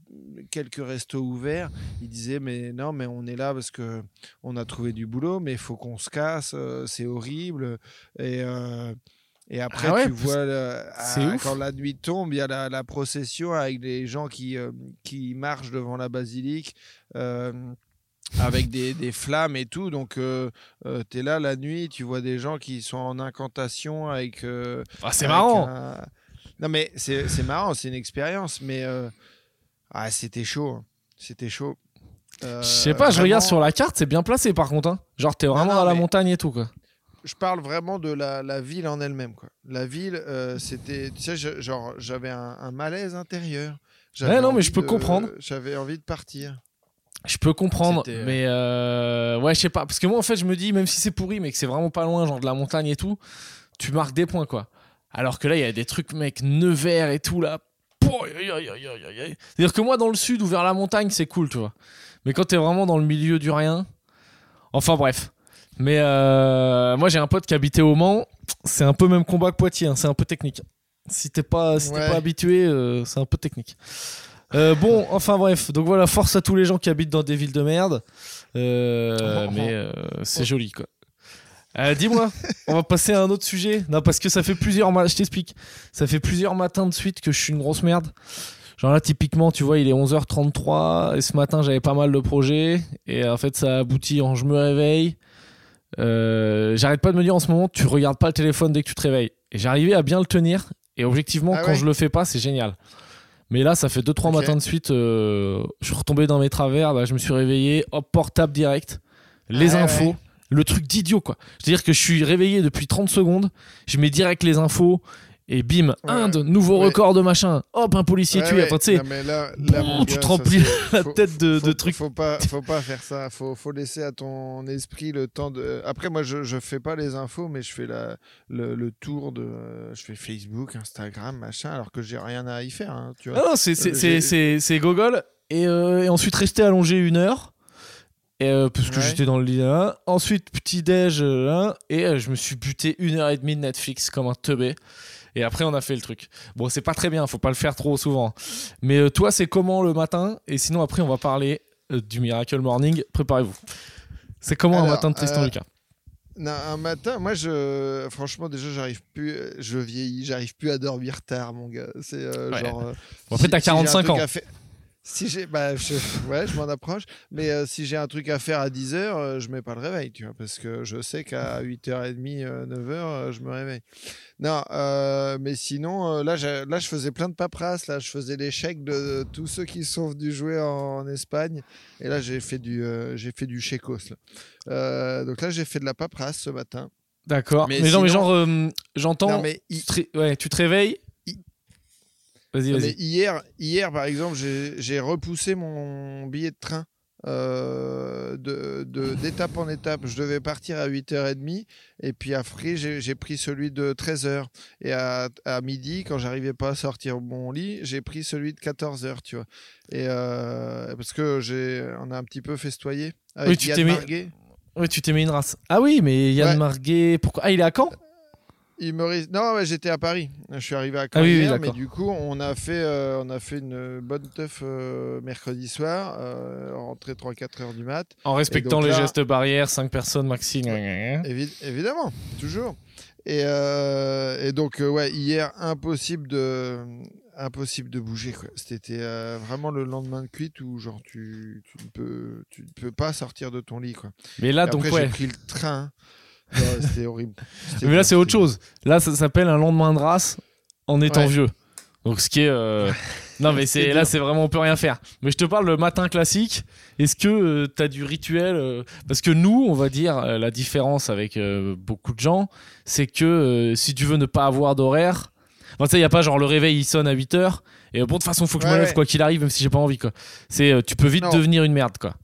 quelques restos ouverts, ils disaient mais non mais on est là parce que on a trouvé du boulot, mais il faut qu'on se casse, c'est horrible. Et, et après Ah ouais, tu vois le- c'est à- ouf. quand la nuit tombe, il y a la, la procession avec des gens qui qui marchent devant la basilique. euh, avec des, [LAUGHS] des flammes et tout, donc tu es là la nuit, tu vois des gens qui sont en incantation avec euh, Ah, c'est marrant. un- Non, mais c'est marrant, c'est une expérience, mais euh, ah, c'était chaud. hein. C'était chaud. Euh, Je sais pas, je regarde sur la carte, c'est bien placé par contre. hein. Genre, t'es vraiment non, dans la montagne et tout, quoi. Je parle vraiment de la, la ville en elle-même. quoi. La ville, euh, c'était. Tu sais, je- genre, j'avais un, un malaise intérieur. J'avais Ouais, non, mais envie je peux de- comprendre. J'avais envie de partir. Je peux comprendre, C'était, euh, mais euh, ouais, je sais pas. Parce que moi, en fait, je me dis, même si c'est pourri, mais que c'est vraiment pas loin, genre de la montagne et tout, tu marques des points, quoi. Alors que là, il y a des trucs, mec, Nevers et tout, là. Pouh, aïe, aïe, aïe, aïe, aïe, aïe. C'est-à-dire que moi, dans le sud ou vers la montagne, c'est cool, tu vois. Mais quand t'es vraiment dans le milieu du rien. Enfin, bref. Mais euh, moi, j'ai un pote qui habitait au Mans. C'est un peu même combat que Poitiers, hein, c'est un peu technique. Si t'es pas, si t'es Ouais. pas habitué, euh, c'est un peu technique. Euh, bon, enfin bref, donc voilà, force à tous les gens qui habitent dans des villes de merde. Euh, mais euh, c'est joli quoi. Euh, Dis-moi, on va passer à un autre sujet. Non, parce que ça fait plusieurs ma- je t'explique. Ça fait plusieurs matins de suite que je suis une grosse merde. Genre là, typiquement, tu vois, il est 11h33 et ce matin, j'avais pas mal de projets. Et en fait, ça aboutit en je me réveille. Euh, J'arrête pas de me dire en ce moment, tu regardes pas le téléphone dès que tu te réveilles. Et j'arrivais à bien le tenir. Et objectivement, Ah quand ouais je le fais pas, c'est génial. Mais là, ça fait 2-3 Ok. matins de suite, euh, je suis retombé dans mes travers. Bah, je me suis réveillé, hop, portable direct. Les Ah infos. ouais. Le truc d'idiot, quoi. C'est-à-dire que je suis réveillé depuis 30 secondes, je mets direct les infos, et bim, Ouais, Inde, nouveau ouais. record de machin. Hop, un policier Ouais, tué. Enfin, tu sais, tu te remplis [LAUGHS] la faut- tête de, faut, de trucs. Faut pas, [LAUGHS] faut pas faire ça. Faut, faut laisser à ton esprit le temps de. Après, moi, je, je fais pas les infos, mais je fais la, le, le tour de. Je fais Facebook, Instagram, machin, alors que j'ai rien à y faire. hein, tu vois. Ah non, c'est- Euh, c'est- gogol. Et, euh, et ensuite, rester allongé une heure. Et, euh, parce que Ouais. j'étais dans le lit là. Ensuite, petit-déj euh, là. Et euh, je me suis buté une heure et demie de Netflix comme un teubé. Et après, on a fait le truc. Bon, c'est pas très bien, faut pas le faire trop souvent. Mais euh, toi, c'est comment le matin? Et sinon, après, on va parler euh, du Miracle Morning. Préparez-vous. C'est comment un matin de Tristan euh, Lucas? Non, un matin, moi, je, franchement, déjà, j'arrive plus, je vieillis, j'arrive plus à dormir tard, mon gars. C'est euh, Ouais. genre. euh, Bon, après, si- t'as si j'ai un 45 truc ans. Si j'ai, bah, je, ouais, je m'en approche. Mais euh, si j'ai un truc à faire à 10h, euh, je mets pas le réveil, tu vois, parce que je sais qu'à 8h30, 9h, je me réveille. Non, euh, mais sinon, euh, là, là, je faisais plein de paperasse. Là, je faisais les chèques de tous ceux qui sont venus jouer en, en Espagne. Et là, j'ai fait du, euh, j'ai fait du. Là. Euh, donc là, j'ai fait de la paperasse ce matin. D'accord. Mais, mais non, mais sinon- genre, euh, j'entends. Non, mais te ré- ouais, tu te réveilles. Vas-y, vas-y. hier, hier, par exemple, j'ai repoussé mon billet de train euh, de- de- d'étape en étape. Je devais partir à 8h30 et puis après, j'ai j'ai pris celui de 13h. Et à, à midi, quand j'arrivais pas à sortir de mon lit, j'ai pris celui de 14h, tu vois. Et euh, parce que j'ai, on a un petit peu festoyé avec Oui, tu Yann t'es mis- Marguet. Ouais, tu t'es mis une race. Ah oui, mais Yann Ouais. Marguet, pourquoi? Ah, il est à Caen? Humoriste. Non, ouais, j'étais à Paris. Je suis arrivé à Caen Ah oui, oui, mais du coup, on a fait, euh, on a fait une bonne teuf euh, mercredi soir, euh, rentré 3-4 heures du mat. En respectant donc les là- gestes barrières, 5 personnes maxi. gna. Évi- évidemment, toujours. Et, euh, et donc, ouais, hier, impossible de, impossible de bouger. C'était vraiment le lendemain de cuite où, genre, tu, tu, ne peux, tu ne peux pas sortir de ton lit. Quoi. Mais là, Et donc, après, ouais. j'ai pris le train. Ouais, C'était horrible. Mais là, c'est autre chose. Là, ça s'appelle un lendemain de race en étant Ouais. vieux. Donc, ce qui est. euh, [LAUGHS] Non, mais C'est là, c'est vraiment, on peut rien faire. Mais je te parle le matin classique. Est-ce que tu as du rituel euh, Parce que nous, on va dire, euh, la différence avec euh, beaucoup de gens, c'est que euh, si tu veux ne pas avoir d'horaire. Enfin, tu sais, il n'y a pas genre le réveil, il sonne à 8 heures. Et euh, bon, de toute façon, faut que je me lève ouais. quoi qu'il arrive, même si j'ai pas envie, quoi. C'est, euh, tu peux vite Non. devenir une merde, quoi.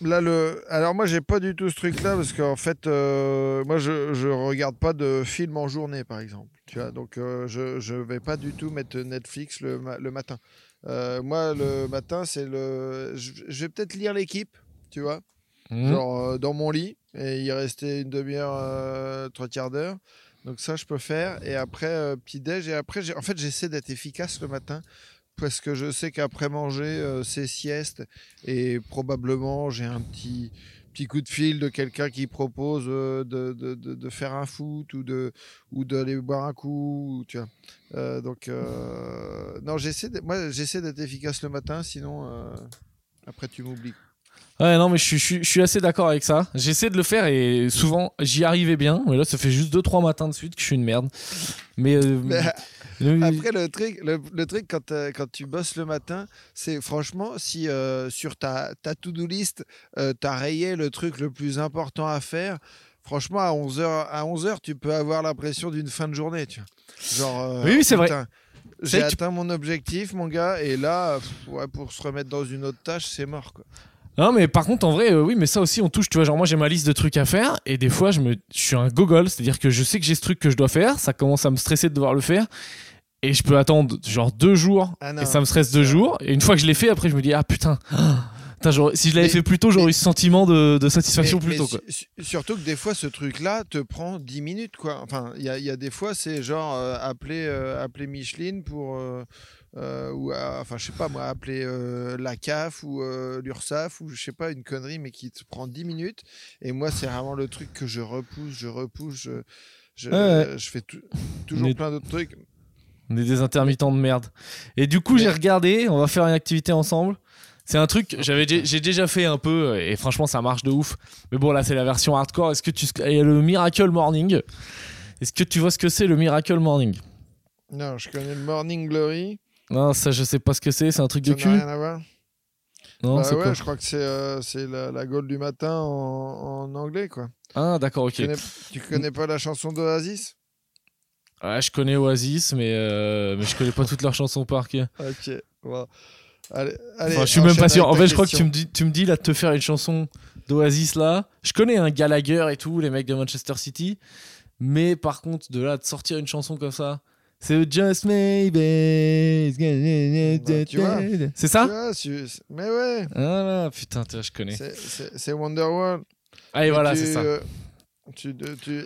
Là, le... Alors moi, j'ai pas du tout ce truc-là parce qu'en fait, euh, moi, je, je regarde pas de film en journée, par exemple. Tu vois, donc euh, je, je vais pas du tout mettre Netflix le, ma- le matin. Euh, moi, le matin, c'est le. Je, je vais peut-être lire l'équipe, tu vois, Mhm. genre dans mon lit et y rester une demi-heure, trois quarts d'heure. Donc ça, je peux faire. Et après, euh, petit déj. Et après, en fait, j'essaie d'être efficace le matin parce que je sais qu'après manger, euh, c'est sieste. Et probablement, j'ai un petit, petit coup de fil de quelqu'un qui propose euh, de, de- de- de faire un foot ou de ou d'aller boire un coup. ou- Tu vois. Euh, donc, non, j'essaie de- moi, j'essaie d'être efficace le matin. Sinon, après, tu m'oublies. Ouais, non, mais je suis, je je suis assez d'accord avec ça. J'essaie de le faire et souvent j'y arrivais bien. Mais là, ça fait juste 2-3 matins de suite que je suis une merde. Mais. [LAUGHS] Après, le truc, le, le truc quand, euh, quand tu bosses le matin, c'est franchement, si euh, sur ta, ta to-do list, euh, tu as rayé le truc le plus important à faire, franchement, à 11h, à 11h tu peux avoir l'impression d'une fin de journée. Tu vois. Genre, euh, Oui, oui, c'est vrai. J'ai tu- atteint mon objectif, mon gars, et là, pff, ouais, pour se remettre dans une autre tâche, c'est mort. Quoi. Non, mais par contre, en vrai, euh, oui, mais ça aussi, on touche. Tu vois, genre, moi, j'ai ma liste de trucs à faire et des fois, je, me, je suis un gogol. C'est-à-dire que je sais que j'ai ce truc que je dois faire. Ça commence à me stresser de devoir le faire. Et je peux attendre, genre, deux jours. Ah et ça me stresse deux jours. Et une fois que je l'ai fait, après, je me dis, ah putain. [GASPS] Si je l'avais fait plus tôt, j'aurais eu ce sentiment de, de satisfaction Mais- plus mais tôt. Quoi. su- su- surtout que des fois, ce truc-là te prend 10 minutes. Quoi. Enfin, il y a, il y a des fois, c'est genre euh, appeler, euh, appeler Micheline pour. euh, euh, ou à- enfin, je sais pas moi, appeler euh, la CAF ou euh, l'URSAF ou je sais pas, une connerie, mais qui te prend 10 minutes. Et moi, c'est vraiment le truc que je repousse, je repousse, je, je, Ouais, ouais. je fais tou- toujours Mais- plein d'autres trucs. On est des intermittents de merde. Et du coup, j'ai regardé, on va faire une activité ensemble. C'est un truc, j'avais j'ai déjà fait un peu, et franchement, ça marche de ouf. Mais bon, là, c'est la version hardcore. Est-ce que tu. Il y a le Miracle Morning? Est-ce que tu vois ce que c'est le Miracle Morning? Non, je connais le Morning Glory. Non, ça, je sais pas ce que c'est. C'est un truc de Ça n'a cul rien à voir. Non, Bah c'est ouais, quoi? je crois que c'est euh, c'est la, la Gaule du matin en, en anglais, quoi. Ah, d'accord, ok. Tu, connais, tu connais pas la chanson d'Oasis? Ouais, je connais Oasis, mais, euh, mais je connais pas toutes leurs chansons par cœur. [LAUGHS] Ok, bon. Allez, allez, Enfin, je suis même pas sûr. En fait, je crois que tu me dis, tu me dis là de te faire une chanson d'Oasis là. Je connais un Gallagher et tout, les mecs de Manchester City. Mais par contre, de là de sortir une chanson comme ça, c'est Just Maybe. Bah. C'est ça? Vois, Mais ouais, Ah là, putain, tu vois, je connais. c'est- Wonderwall. Allez, Mais voilà, tu, c'est ça. Tu,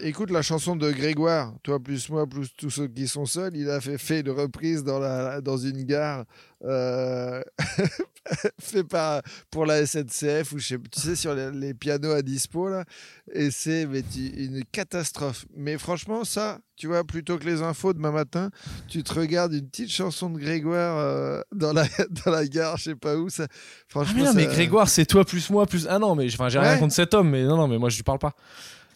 écoutes la chanson de Grégoire, toi plus moi plus tous ceux qui sont seuls. Il a fait, fait une reprise dans, la, dans une gare euh, [LAUGHS] fait par, pour la SNCF ou je sais, tu sais sur les, les pianos à dispo là. Et c'est une catastrophe. Mais franchement ça, tu vois, plutôt que les infos demain matin, tu te regardes une petite chanson de Grégoire euh, dans la [LAUGHS] dans la gare, je sais pas où ça. Ah Franchement, mais non, mais Grégoire, c'est toi plus moi plus. Ah non, mais j'ai rien contre cet homme, mais non, non, mais moi je lui parle pas.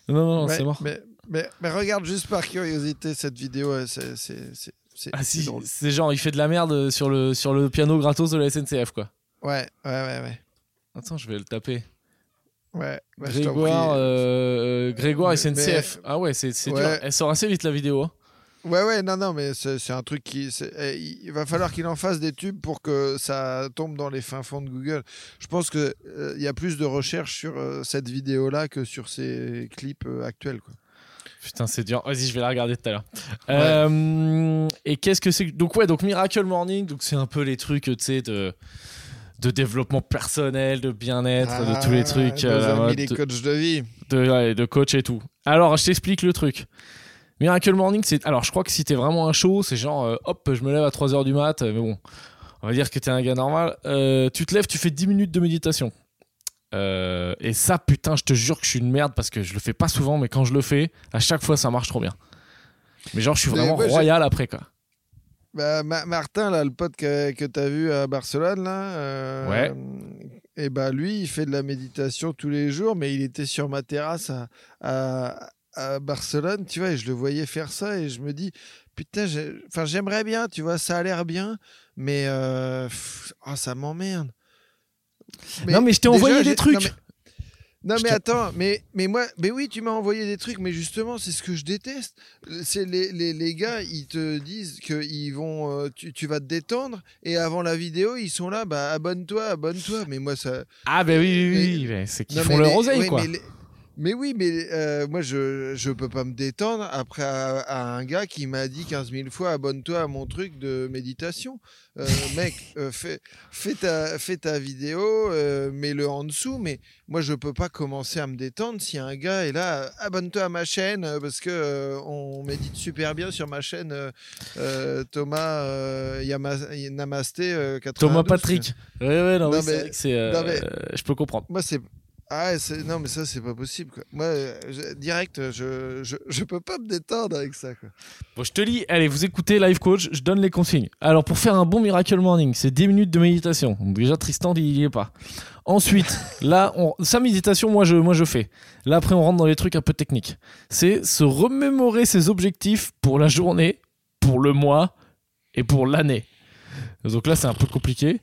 Non, non, c'est mort. Mais, mais, mais regarde juste par curiosité cette vidéo, euh, c'est c'est- c'est- c'est- Ah si, c'est genre, il fait de la merde sur le, sur le piano gratos de la SNCF, quoi. Ouais, ouais, ouais, ouais. Attends, je vais le taper. ouais bah, je Grégoire, prie. euh, euh, Grégoire Mais- SNCF. Ah ouais, c'est dur. Elle sort assez vite la vidéo. hein. Ouais, ouais, non, non, mais c'est un truc qui. eh, Il va falloir qu'il en fasse des tubes pour que ça tombe dans les fins fonds de Google. Je pense qu'il il y a plus de recherches sur euh, cette vidéo-là que sur ces clips euh, actuels. Quoi. Putain, c'est dur. Vas-y, je vais la regarder tout à l'heure. Euh, et qu'est-ce que c'est Donc ouais, donc Miracle Morning, donc c'est un peu les trucs, tu sais, de de développement personnel, de bien-être, de tous les trucs, nos euh, amis, mode les de- coachs de vie. de, ouais, de coach et tout. Alors, je t'explique le truc. Miracle Morning, c'est. Alors, je crois que si t'es vraiment un show, c'est genre, euh, hop, je me lève à 3h du mat, euh, mais bon, on va dire que t'es un gars normal. Euh, tu te lèves, tu fais 10 minutes de méditation. Euh, et ça, putain, je te jure que je suis une merde parce que je le fais pas souvent, mais quand je le fais, à chaque fois, ça marche trop bien. Mais genre, je suis vraiment royal après, quoi. Bah, Ma- Martin, là, le pote que, que tu as vu à Barcelone, là, Ouais. et bah, lui, il fait de la méditation tous les jours, mais il était sur ma terrasse à, à- à Barcelone, tu vois, et je le voyais faire ça, et je me dis, putain, enfin, j'aimerais bien, tu vois, ça a l'air bien, mais euh, pff, oh, ça m'emmerde. non, mais je t'ai envoyé des trucs. Non, mais, non, attends, mais, mais moi, mais oui, tu m'as envoyé des trucs, mais justement, c'est ce que je déteste. C'est les, les, les gars, ils te disent que ils vont, euh, tu, tu vas te détendre, et avant la vidéo, ils sont là, bah abonne-toi, abonne-toi. Mais moi, ça. Ah, bah oui, oui, oui, c'est qu'ils font leur les- oseille, oui, quoi. mais Mais oui, mais euh, moi, je ne peux pas me détendre après à, à un gars qui m'a dit 15 000 fois abonne-toi à mon truc de méditation. Euh, [LAUGHS] mec, euh, fais, fais, ta, fais ta vidéo, mets-le en dessous, mais moi, je peux pas commencer à me détendre si un gars est là, abonne-toi à ma chaîne, parce que on médite super bien sur ma chaîne, Thomas Namasté 92. Thomas Patrick. Ouais, ouais, non, Non, oui, mais- vrai que non, mais- Je peux comprendre. Moi, c'est. Ah, non, mais ça, c'est pas possible. Quoi. Moi, euh, je- direct, je, je, [LAUGHS] je peux pas me détendre avec ça. Quoi. Bon, je te lis, allez, vous écoutez Live Coach, je donne les consignes. Alors, pour faire un bon Miracle Morning, c'est 10 minutes de méditation. Déjà, Tristan, il y est pas. Ensuite, [LAUGHS] là, on... sa méditation, moi je, moi, je fais. Là, après, on rentre dans les trucs un peu techniques. C'est se remémorer ses objectifs pour la journée, pour le mois et pour l'année. Donc là, c'est un peu compliqué.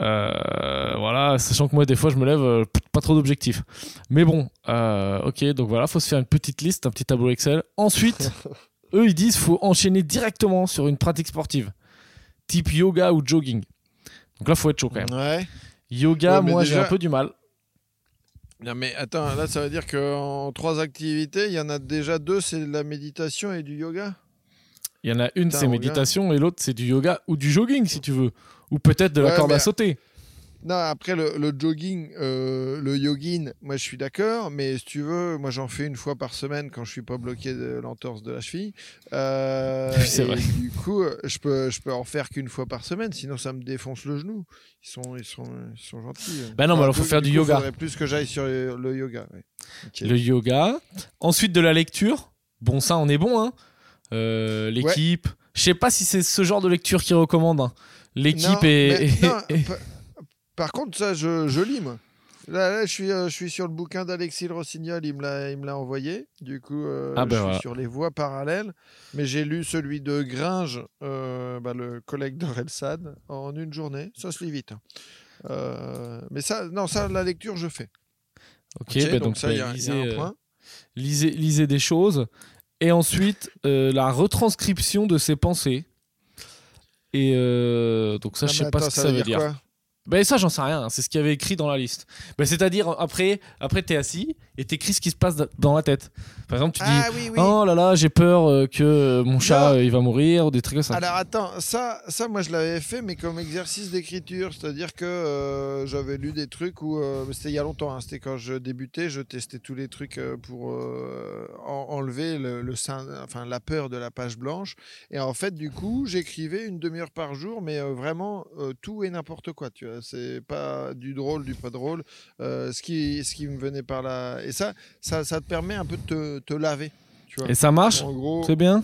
Euh, voilà, sachant que moi, des fois, je me lève, euh, pas trop d'objectifs. Mais bon, euh, ok, donc voilà, faut se faire une petite liste, un petit tableau Excel. Ensuite, [LAUGHS] eux, ils disent faut enchaîner directement sur une pratique sportive, type yoga ou jogging. Donc là, faut être chaud quand même. Ouais. Yoga, Ouais, moi, j'ai un peu du mal. Non, mais attends, là, ça veut dire qu'en trois activités, il y en a déjà deux, c'est de la méditation et du yoga? Il y en a une, c'est méditation, et l'autre, c'est du yoga ou du jogging, si tu veux. Ou peut-être de la Ouais, corde à sauter. Non, après, le, le jogging, euh, le yogin, moi, je suis d'accord, mais si tu veux, moi, j'en fais une fois par semaine quand je suis pas bloqué de l'entorse de la cheville. Euh, [LAUGHS] c'est vrai. Du coup, je peux, je peux en faire qu'une fois par semaine, sinon ça me défonce le genou. Ils sont, ils sont, ils sont gentils. Bah non, mais alors, faut faire du coup, yoga. faudrait plus que j'aille sur le, le yoga. ouais. Le yoga. Ensuite, de la lecture. Bon, ça, on est bon, hein. Euh, L'équipe. Je sais pas si c'est ce genre de lecture qu'ils recommandent. hein. L'équipe est. non, [LAUGHS] par contre, ça, je, je lis, moi. Là, là, je, suis, euh, je suis sur le bouquin d'Alexis Le Rossignol, il me l'a envoyé. Du coup, euh, Ah ben je voilà. suis sur les voies parallèles. Mais j'ai lu celui de Gringe, euh, bah, le collègue d'Orelsan, en une journée. Ça se lit vite. hein. Mais ça, non, ça, la lecture, je fais. ok, bah donc, ça, bah, il y, a- y a un point. lisez, lisez des choses. Et ensuite, la retranscription de ses pensées. Et euh, donc, ça, Ah, je mais sais pas attends, ce que ça, veut dire. Ben ça, j'en sais rien. hein. C'est ce qu'il y avait écrit dans la liste. Ben, C'est-à-dire, après, après t'es assis et t'écris ce qui se passe dans la tête. Par exemple, tu dis Ah oui, oui. Oh là là, j'ai peur euh, que euh, mon chat euh, il va mourir ou des trucs comme ça. Alors attends, ça, ça moi je l'avais fait, mais comme exercice d'écriture, c'est-à-dire que euh, j'avais lu des trucs où c'était il y a longtemps, hein, c'était quand je débutais, je testais tous les trucs pour en- enlever le, le sein- enfin la peur de la page blanche, et en fait du coup j'écrivais une demi-heure par jour, mais vraiment tout et n'importe quoi, tu vois, c'est pas du drôle, du pas drôle, euh, ce qui, ce qui me venait par là, et ça, ça, ça te permet un peu de te, te laver, tu vois. Et ça marche En gros, C'est bien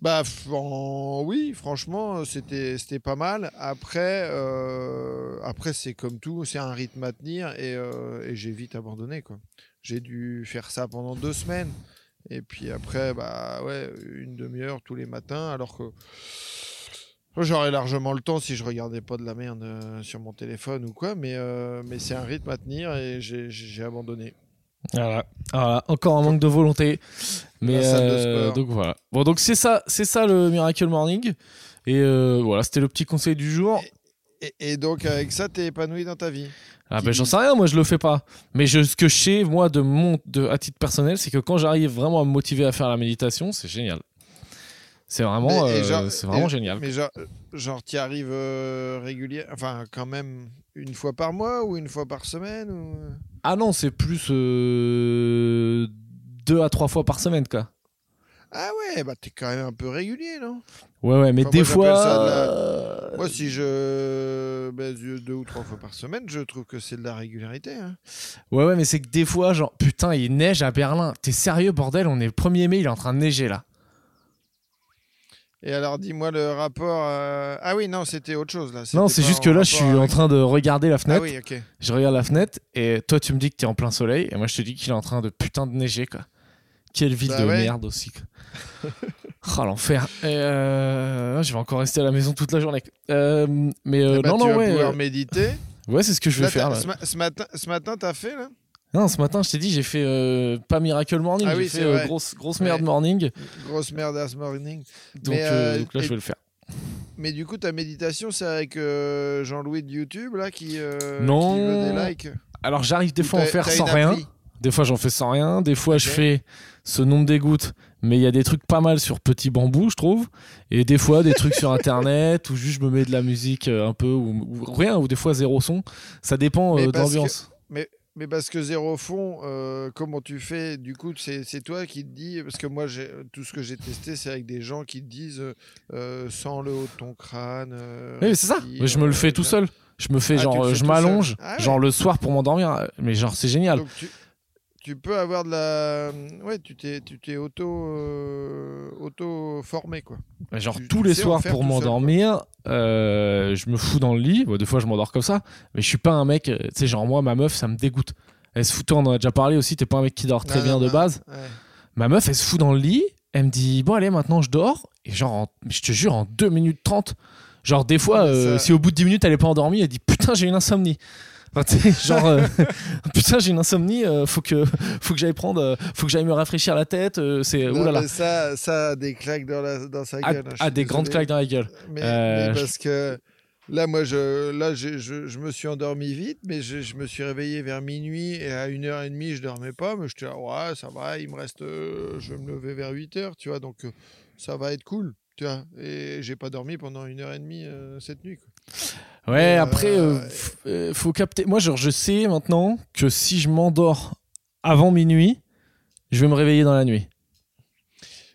bah en- oui, franchement, c'était c'était pas mal. Après, euh, après c'est comme tout, c'est un rythme à tenir et, euh, et j'ai vite abandonné quoi. J'ai dû faire ça pendant deux semaines et puis après, bah ouais, une demi-heure tous les matins, alors que j'aurais largement le temps si je regardais pas de la merde euh, sur mon téléphone ou quoi. Mais euh, mais c'est un rythme à tenir et j'ai- abandonné. Voilà. Voilà, encore un manque de volonté. Mais de euh, donc voilà. Bon, donc c'est ça, c'est ça le Miracle Morning. Et voilà, c'était le petit conseil du jour. Et, et donc avec ça, t'es épanoui dans ta vie. Ah ben j'en sais rien, moi je le fais pas. Mais je, ce que je sais, moi, de mon, de, à titre personnel, c'est que quand j'arrive vraiment à me motiver à faire la méditation, c'est génial. C'est vraiment, euh, c'est vraiment et- génial. Mais genre, genre tu arrives euh, régulier, enfin quand même une fois par mois ou une fois par semaine ou... Ah non, c'est plus euh, deux à trois fois par semaine, quoi. Ah ouais, bah t'es quand même un peu régulier, non? Ouais, ouais, mais Enfin, des moi, fois. la- euh, Moi, si je baisse deux ou trois fois par semaine, je trouve que c'est de la régularité. hein. Ouais, ouais, mais c'est que des fois, genre, putain, il neige à Berlin. T'es sérieux, bordel? On est le 1er mai, il est en train de neiger là. Et alors, dis-moi le rapport. euh, Ah oui, non, c'était autre chose là. Non, c'est juste que là, je suis en train de regarder la Ah fenêtre. oui, ok. Je regarde la fenêtre et toi, tu me dis que t'es en plein soleil. Et moi, je te dis qu'il est en train de putain de neiger, quoi. Quelle ville Bah de ouais. merde aussi. quoi. [LAUGHS] oh, l'enfer. Euh, Je vais encore rester à la maison toute la journée. Euh, mais euh, Eh ben, non, tu non, vas ouais. pouvoir méditer. Ouais, c'est ce que je vais Là, faire. là. Ce, ma- ce matin, ce matin, t'as fait là? Non, ce matin, je t'ai dit, j'ai fait euh, pas Miracle Morning, Ah j'ai oui, fait c'est euh, grosse, grosse Ouais. merde morning. Grosse merde ce morning. Donc, euh, donc là, et- je vais le faire. Mais du coup, ta méditation, c'est avec Jean-Louis de YouTube là qui, Non. qui veut des likes. Alors, j'arrive des fois à en faire sans rien. Des fois, j'en fais sans rien. Des fois, je fais ce nombre d'égoutes. Mais il y a des trucs pas mal sur Petit Bambou, je trouve. Et des fois, des trucs sur Internet ou juste je me mets de la musique un peu ou, rien, ou des fois zéro son. Ça dépend de l'ambiance. Mais, mais parce que zéro fond, euh, comment tu fais? Du coup, c'est toi qui te dis. Parce que moi, tout ce que j'ai testé, c'est avec des gens qui te disent sans le haut de ton crâne. oui, c'est ça. Mais je me le fais tout seul. Je me fais ah, genre, je m'allonge, ah genre le soir pour m'endormir. Mais genre, c'est génial tu peux avoir de la. Ouais, tu t'es, tu t'es auto, euh, auto formé quoi. Genre tous les soirs pour m'endormir, euh, je me fous dans le lit. des fois, je m'endors comme ça, mais je suis pas un mec. Euh, tu sais, genre moi, ma meuf, ça me dégoûte. Elle se fout. On en a déjà parlé aussi. T'es pas un mec qui dort très bien de base. Ma meuf, elle se fout dans le lit. Elle me dit bon allez, maintenant je dors. Et genre, je te jure, en 2 minutes 30 Genre, des fois, si au bout de 10 minutes elle est pas endormie, elle dit putain, j'ai une insomnie genre, euh, [LAUGHS] putain, j'ai une insomnie, euh, faut que, faut que j'aille prendre, euh, faut que j'aille me rafraîchir la tête. c'est oulala. Ça, ça a des claques dans, la, dans sa gueule. Hein, ah, des grandes claques dans la gueule. Mais, parce que là, moi, je, là, je, je, je, me suis endormi vite, mais je, je, me suis réveillé vers minuit et à 1h30, je dormais pas. Mais je te ouais, ça va, il me reste, je vais me lever vers 8h, tu vois, donc ça va être cool, tu vois. Et j'ai pas dormi pendant 1h30 cette nuit, quoi. Ouais, après, euh, euh, faut capter. Moi, genre, je sais maintenant que si je m'endors avant minuit, je vais me réveiller dans la nuit.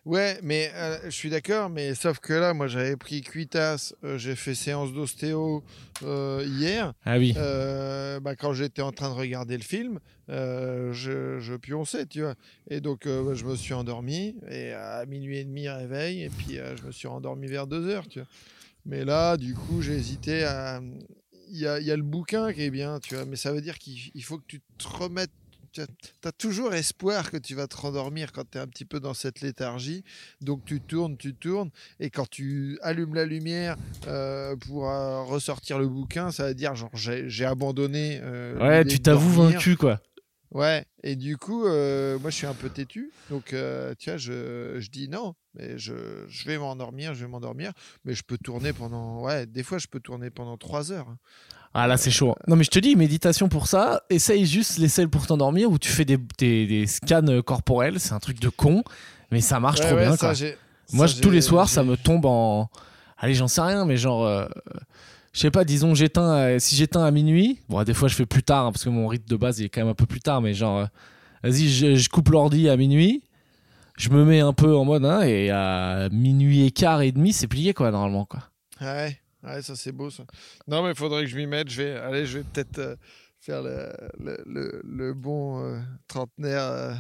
Ouais, mais euh, je suis d'accord, mais sauf que là, moi, j'avais pris Cuitas, j'ai fait séance d'ostéo hier. Ah oui. bah, quand j'étais en train de regarder le film, je, je, pionçais, tu vois. Et donc, bah, je me suis endormi, et à minuit et demi, réveil, et puis je me suis endormi vers 2 heures, tu vois. Mais là, du coup, j'ai hésité à. Il y a, y a, le bouquin qui est bien, tu vois, mais ça veut dire qu'il faut que tu te remettes. Tu as toujours espoir que tu vas te rendormir quand tu es un petit peu dans cette léthargie. Donc tu tournes, tu tournes, et quand tu allumes la lumière euh, pour euh, ressortir le bouquin, ça veut dire genre j'ai abandonné. Euh, ouais, tu t'avoues vaincu, quoi. Ouais, et du coup, euh, moi je suis un peu têtu, donc euh, tu vois, je, je, dis non, mais je, je vais m'endormir, je vais m'endormir, mais je peux tourner pendant, ouais, des fois je peux tourner pendant trois heures. Hein. Ah là c'est chaud. Non mais je te dis, méditation pour ça, essaye juste les selles pour t'endormir où tu fais des, des, des scans corporels, c'est un truc de con, mais ça marche trop bien. Quoi. Moi tous les soirs ça me tombe en... Allez j'en sais rien, mais genre... Euh, je sais pas, disons, j'éteins, si j'éteins à minuit, bon, des fois je fais plus tard, hein, parce que mon rythme de base il est quand même un peu plus tard, mais genre, euh, vas-y, je, coupe l'ordi à minuit, je me mets un peu en mode, hein, et à minuit et quart et demi, c'est plié, quoi, normalement, quoi. Ouais, ouais, ça c'est beau, ça. Non, mais il faudrait que je m'y mette, je vais, allez, je vais peut-être euh, faire le, le, le, bon euh, trentenaire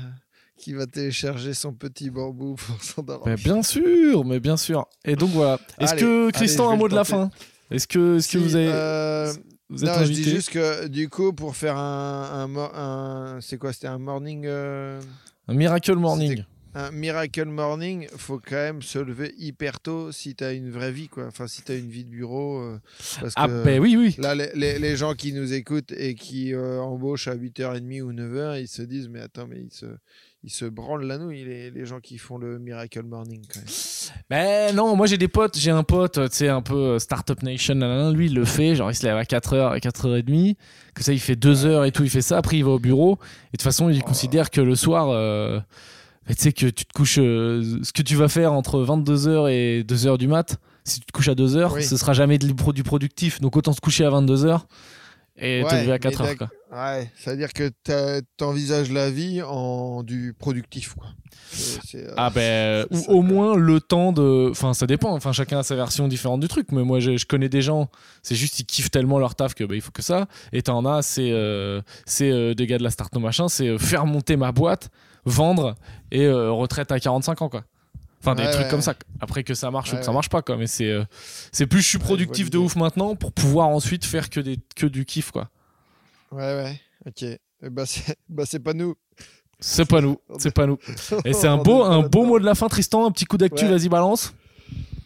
qui va télécharger son petit bambou [LAUGHS] pour s'endormir. bien sûr, mais bien sûr. Et donc voilà. Est-ce que Christian a un mot de la fin? Est-ce que, est que vous avez. Euh, vous êtes non, je dis juste que du coup, pour faire un. un, c'est quoi C'était un morning. Euh, un miracle morning. Un miracle morning, faut quand même se lever hyper tôt si tu as une vraie vie, quoi. Enfin, si tu as une vie de bureau. Euh, parce ah, ben oui, oui. Là, les, les, gens qui nous écoutent et qui embauchent à 8h30 ou 9h, ils se disent Mais attends, mais ils se ils se branlent la nouille, les, les, gens qui font le Miracle Morning. Quand même. Ben non, moi j'ai des potes, j'ai un pote, tu sais, un peu euh, Startup Nation, lui il le fait, genre il se lève à 4h, 4h30, que ça il fait 2h et tout, il fait ça, après il va au bureau, et de toute façon il oh. considère que le soir, euh, ben, tu sais que tu te couches, euh, ce que tu vas faire entre 22h et 2h du mat, si tu te couches à 2h, ce sera jamais du productif, donc autant se coucher à 22h et te lever à 4 h Quoi. Ouais, c'est-à-dire que tu envisages la vie en du productif. Quoi. Euh, ah ben, ou au moins le temps de... Enfin, ça dépend, enfin, chacun a sa version différente du truc, mais moi je, connais des gens, c'est juste ils kiffent tellement leur taf que bah, il faut que ça, et t'en as, c'est euh, c'est euh, des gars de la start machin, c'est faire monter ma boîte, vendre, et retraite à 45 ans, quoi. Enfin, des trucs comme ça. Après que ça marche ou que ça marche pas, quoi. Mais c'est, c'est plus je suis productif de ouf maintenant pour pouvoir ensuite faire que, des, que du kiff, quoi. Ouais, ouais, ok. Eh ben, [LAUGHS] bah, c'est pas nous. C'est pas nous, [LAUGHS] c'est pas nous. Et c'est un beau, un beau mot de la fin, Tristan. Un petit coup d'actu, vas-y, balance.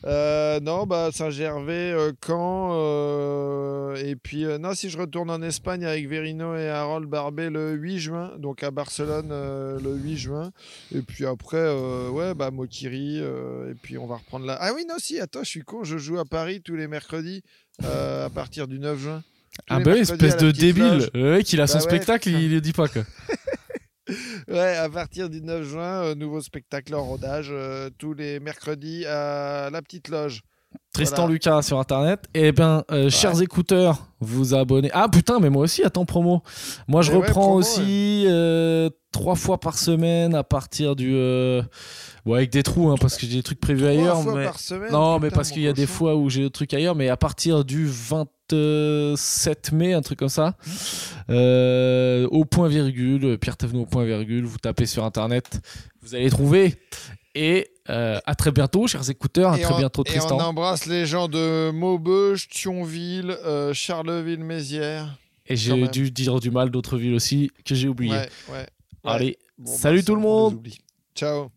Euh, non, bah Saint-Gervais, euh, Caen, euh, et puis non, si je retourne en Espagne avec Verino et Harold Barbet le 8 juin, donc à Barcelone le 8 juin, et puis après, ouais, bah Mokiri, et puis on va reprendre là. Ah oui, non, si, attends, je suis con, je joue à Paris tous les mercredis à partir du 9 juin. Ah bah espèce de débile. Le mec, il a son bah spectacle, il le dit pas [LAUGHS] quoi. Ouais, à partir du 9 juin, euh, nouveau spectacle en rodage euh, tous les mercredis à la petite loge. Tristan Voilà. Lucas sur internet. Et ben, euh, chers écouteurs, vous abonnez. Ah putain, mais moi aussi, attends, promo. Moi, je Eh ouais, reprends promo, aussi euh, trois fois par semaine à partir du. euh, Bon, avec des trous, hein, parce que j'ai des trucs prévus ailleurs. Trois fois mais... par semaine. Non, mais parce qu'il y a des fois où j'ai des trucs ailleurs, mais à partir du 27 mai, un truc comme ça, euh, au point virgule, Pierre Thévenot au point virgule, vous tapez sur internet, vous allez trouver. Et euh, à très bientôt, chers écouteurs, à Et très on- bientôt, Et Tristan. on embrasse les gens de Maubeuge, Thionville, euh, Charleville-Mézières. Et j'ai dû dire du mal d'autres villes aussi que j'ai oublié. Ouais, ouais. Allez, Bon, salut bah, tout le monde. Ciao.